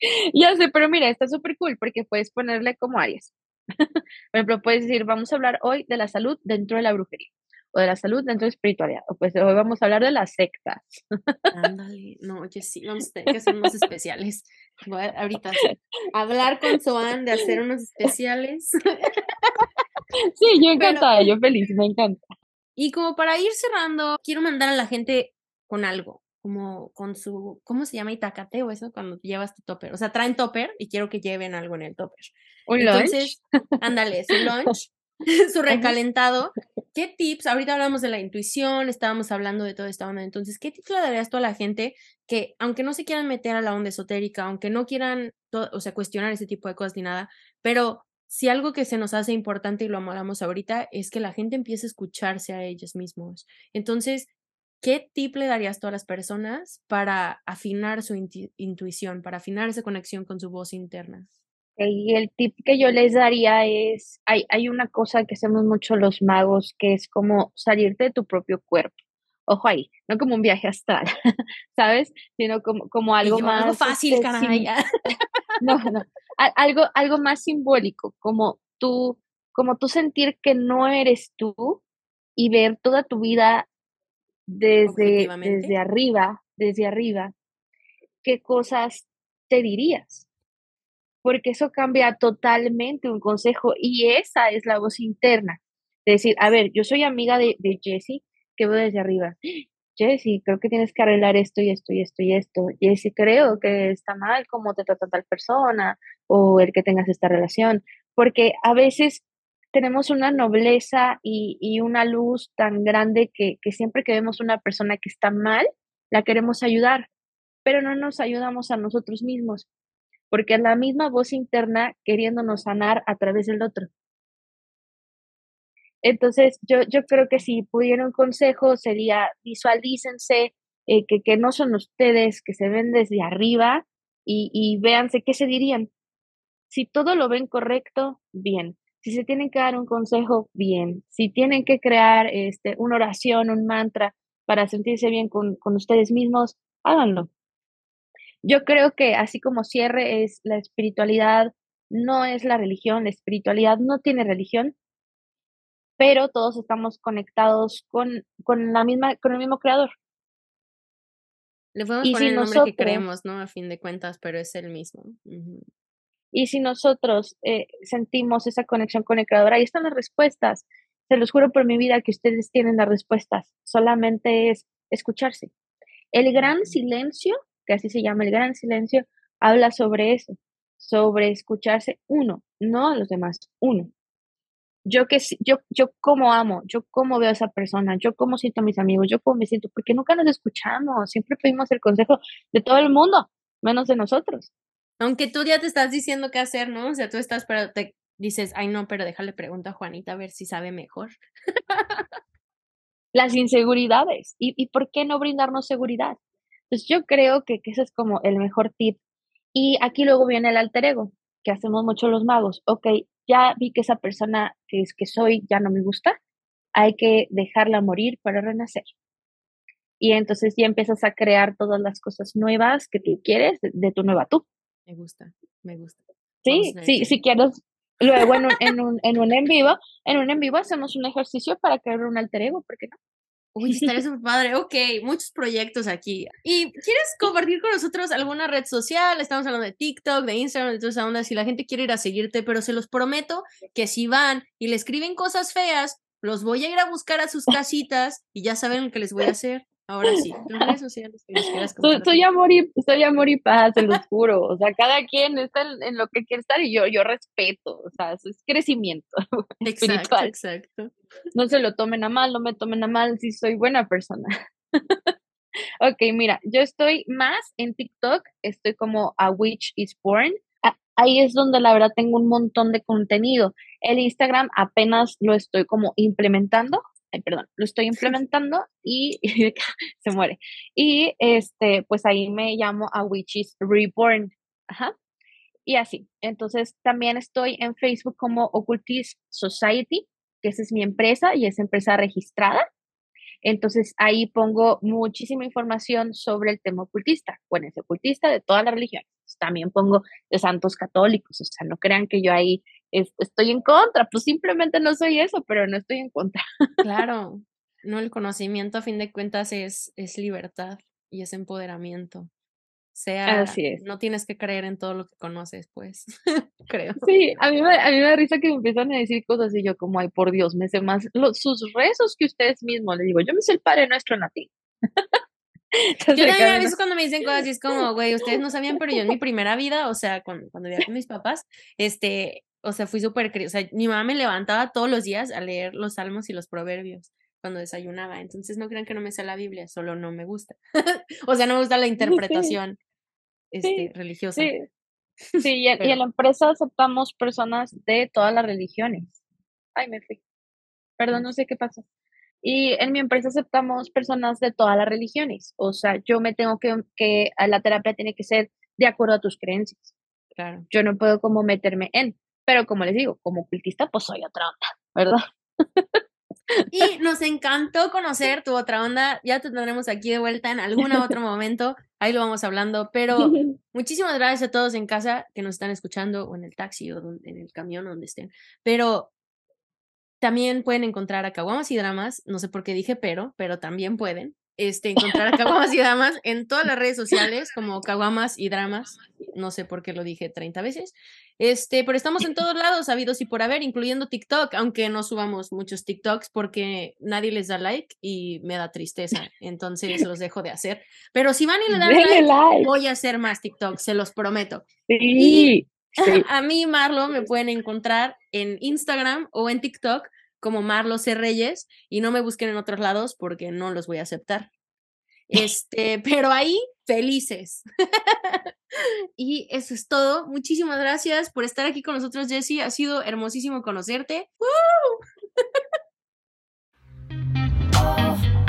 ya sé. Pero mira, está súper cool porque puedes ponerle como áreas. Por ejemplo, puedes decir, vamos a hablar hoy de la salud dentro de la brujería o de la salud dentro de espiritualidad. O pues hoy vamos a hablar de las sectas. Ándale, no, oye, sí, vamos a tener que hacer unos especiales. Voy a, ahorita hablar con Soan de hacer unos especiales. Sí, yo encantada, yo feliz, me encanta. Y como para ir cerrando, quiero mandar a la gente con algo, como con su, ¿cómo se llama? Itacate o eso, cuando llevas tu topper. O sea, traen topper y quiero que lleven algo en el topper. ¿Un Entonces, ándale, su lunch su recalentado. ¿Qué tips? Ahorita hablamos de la intuición, estábamos hablando de todo esta onda. Entonces, ¿qué tips le darías tú a la gente que, aunque no se quieran meter a la onda esotérica, aunque no quieran, o sea, cuestionar ese tipo de cosas ni nada, pero si algo que se nos hace importante y lo hablamos ahorita es que la gente empiece a escucharse a ellos mismos. Entonces, ¿qué tip le darías tú a las personas para afinar su intuición, para afinar esa conexión con su voz interna? Y el tip que yo les daría es, hay, hay una cosa que hacemos mucho los magos, que es como salirte de tu propio cuerpo. Ojo ahí, no como un viaje astral, ¿sabes? Sino como, como algo más... Algo fácil, este, No, no, algo, algo más simbólico, como tú, como tú sentir que no eres tú y ver toda tu vida desde, desde arriba, desde arriba, qué cosas te dirías, porque eso cambia totalmente un consejo y esa es la voz interna. De decir, a ver, yo soy amiga de, de Jessie, que veo desde arriba. Jessie, creo que tienes que arreglar esto y esto y esto y esto. Jessie, creo que está mal cómo te trata tal persona o el que tengas esta relación, porque a veces tenemos una nobleza y, y una luz tan grande que, que siempre que vemos una persona que está mal, la queremos ayudar, pero no nos ayudamos a nosotros mismos porque es la misma voz interna queriéndonos sanar a través del otro. Entonces, yo, yo creo que si pudiera un consejo sería visualícense eh, que, que, no son ustedes, que se ven desde arriba y, y véanse qué se dirían. Si todo lo ven correcto, bien. Si se tienen que dar un consejo, bien. Si tienen que crear este, una oración, un mantra para sentirse bien con, con ustedes mismos, háganlo. Yo creo que así como cierre es la espiritualidad, no es la religión, la espiritualidad no tiene religión, pero todos estamos conectados con, con la misma, con el mismo creador. Le podemos poner el nombre que creemos, ¿no? A fin de cuentas, pero es el mismo. Y si nosotros eh, sentimos esa conexión con el creador, ahí están las respuestas. Se los juro por mi vida que ustedes tienen las respuestas. Solamente es escucharse. El gran silencio, que así se llama el gran silencio, habla sobre eso, sobre escucharse uno, no a los demás, uno. Yo que yo yo cómo amo, yo cómo veo a esa persona, yo cómo siento a mis amigos, yo cómo me siento, porque nunca nos escuchamos, siempre pedimos el consejo de todo el mundo, menos de nosotros. Aunque tú ya te estás diciendo qué hacer, ¿no? O sea, tú estás, pero te dices, ay, no, pero déjale pregunta a Juanita a ver si sabe mejor. Las inseguridades. ¿Y, ¿Y por qué no brindarnos seguridad? Pues yo creo que, que ese es como el mejor tip. Y aquí luego viene el alter ego, que hacemos mucho los magos. Ok, ya vi que esa persona que es que soy ya no me gusta, hay que dejarla morir para renacer. Y entonces ya empiezas a crear todas las cosas nuevas que tú quieres de tu nueva tú. Me gusta, me gusta. Sí, sí, si quieres. Luego en un, en, un, en un en vivo, en un en vivo hacemos un ejercicio para crear un alter ego, ¿por qué no? Uy, estaría súper padre. Ok, muchos proyectos aquí. ¿Y quieres compartir con nosotros alguna red social? Estamos hablando de TikTok, de Instagram, de toda esa onda. Si la gente quiere ir a seguirte, pero se los prometo que si van y le escriben cosas feas, los voy a ir a buscar a sus casitas y ya saben lo que les voy a hacer. Ahora sí, redes sociales soy, amor y, soy amor y paz, se los juro. O sea, cada quien está en, lo que quiere estar y yo, yo respeto. O sea, eso es crecimiento exacto, Exacto. No se lo tomen a mal, no me tomen a mal si soy buena persona. ok, mira, yo estoy más en TikTok, estoy como a Witch is Born. Ahí es donde la verdad tengo un montón de contenido. El Instagram apenas lo estoy como implementando, ay, perdón, lo estoy implementando y, se muere. Y este, pues ahí me llamo a Witches Reborn. Ajá. Y así. Entonces también estoy en Facebook como Occultist Society, que esa es mi empresa y es empresa registrada. Entonces ahí pongo muchísima información sobre el tema ocultista. Bueno, es ocultista de todas las religiones. También pongo de santos católicos, o sea, no crean que yo ahí estoy en contra, pues simplemente no soy eso, pero no estoy en contra. Claro, no, el conocimiento a fin de cuentas es, es libertad y es empoderamiento. Sea, Así es. no tienes que creer en todo lo que conoces, pues, creo. Sí, a mí, me, a mí me da risa que me empiezan a decir cosas y yo como, ay, por Dios, me sé más los, sus rezos que ustedes mismos. Les digo, yo me sé el Padre Nuestro en latín. yo también a veces cuando me dicen cosas y es como, güey, ustedes no sabían, pero yo en mi primera vida, o sea, cuando, cuando vivía con mis papás, este, o sea, fui súper, o sea, mi mamá me levantaba todos los días a leer los salmos y los proverbios cuando desayunaba. Entonces no crean que no me sé la Biblia, solo no me gusta. o sea, no me gusta la interpretación este, religiosa. Sí, sí y, en, la empresa aceptamos personas de todas las religiones. Ay, me fui. Perdón, no sé qué pasó. Y en mi empresa aceptamos personas de todas las religiones. O sea, yo me tengo que, que la terapia tiene que ser de acuerdo a tus creencias. Claro. Yo no puedo como meterme en. Pero como les digo, como ocultista, pues soy otra onda, ¿verdad? Y nos encantó conocer tu otra onda. Ya te tendremos aquí de vuelta en algún otro momento. Ahí lo vamos hablando. Pero muchísimas gracias a todos en casa que nos están escuchando o en el taxi o en el camión, donde estén. Pero también pueden encontrar a Caguamas y Dramas. No sé por qué dije pero, pero también pueden este, encontrar a Caguamas y Dramas en todas las redes sociales como Caguamas y Dramas. No sé por qué lo dije 30 veces. Este, pero estamos en todos lados, habidos y por haber, incluyendo TikTok, aunque no subamos muchos TikToks porque nadie les da like y me da tristeza. Entonces los dejo de hacer. Pero si van y le dan like, voy a hacer más TikTok, se los prometo. Sí. A mí, Marlo, me pueden encontrar en Instagram o en TikTok como Marlo C. Reyes y no me busquen en otros lados porque no los voy a aceptar. Este, pero ahí felices. y eso es todo. Muchísimas gracias por estar aquí con nosotros, Jesse. Ha sido hermosísimo conocerte. ¡Woo!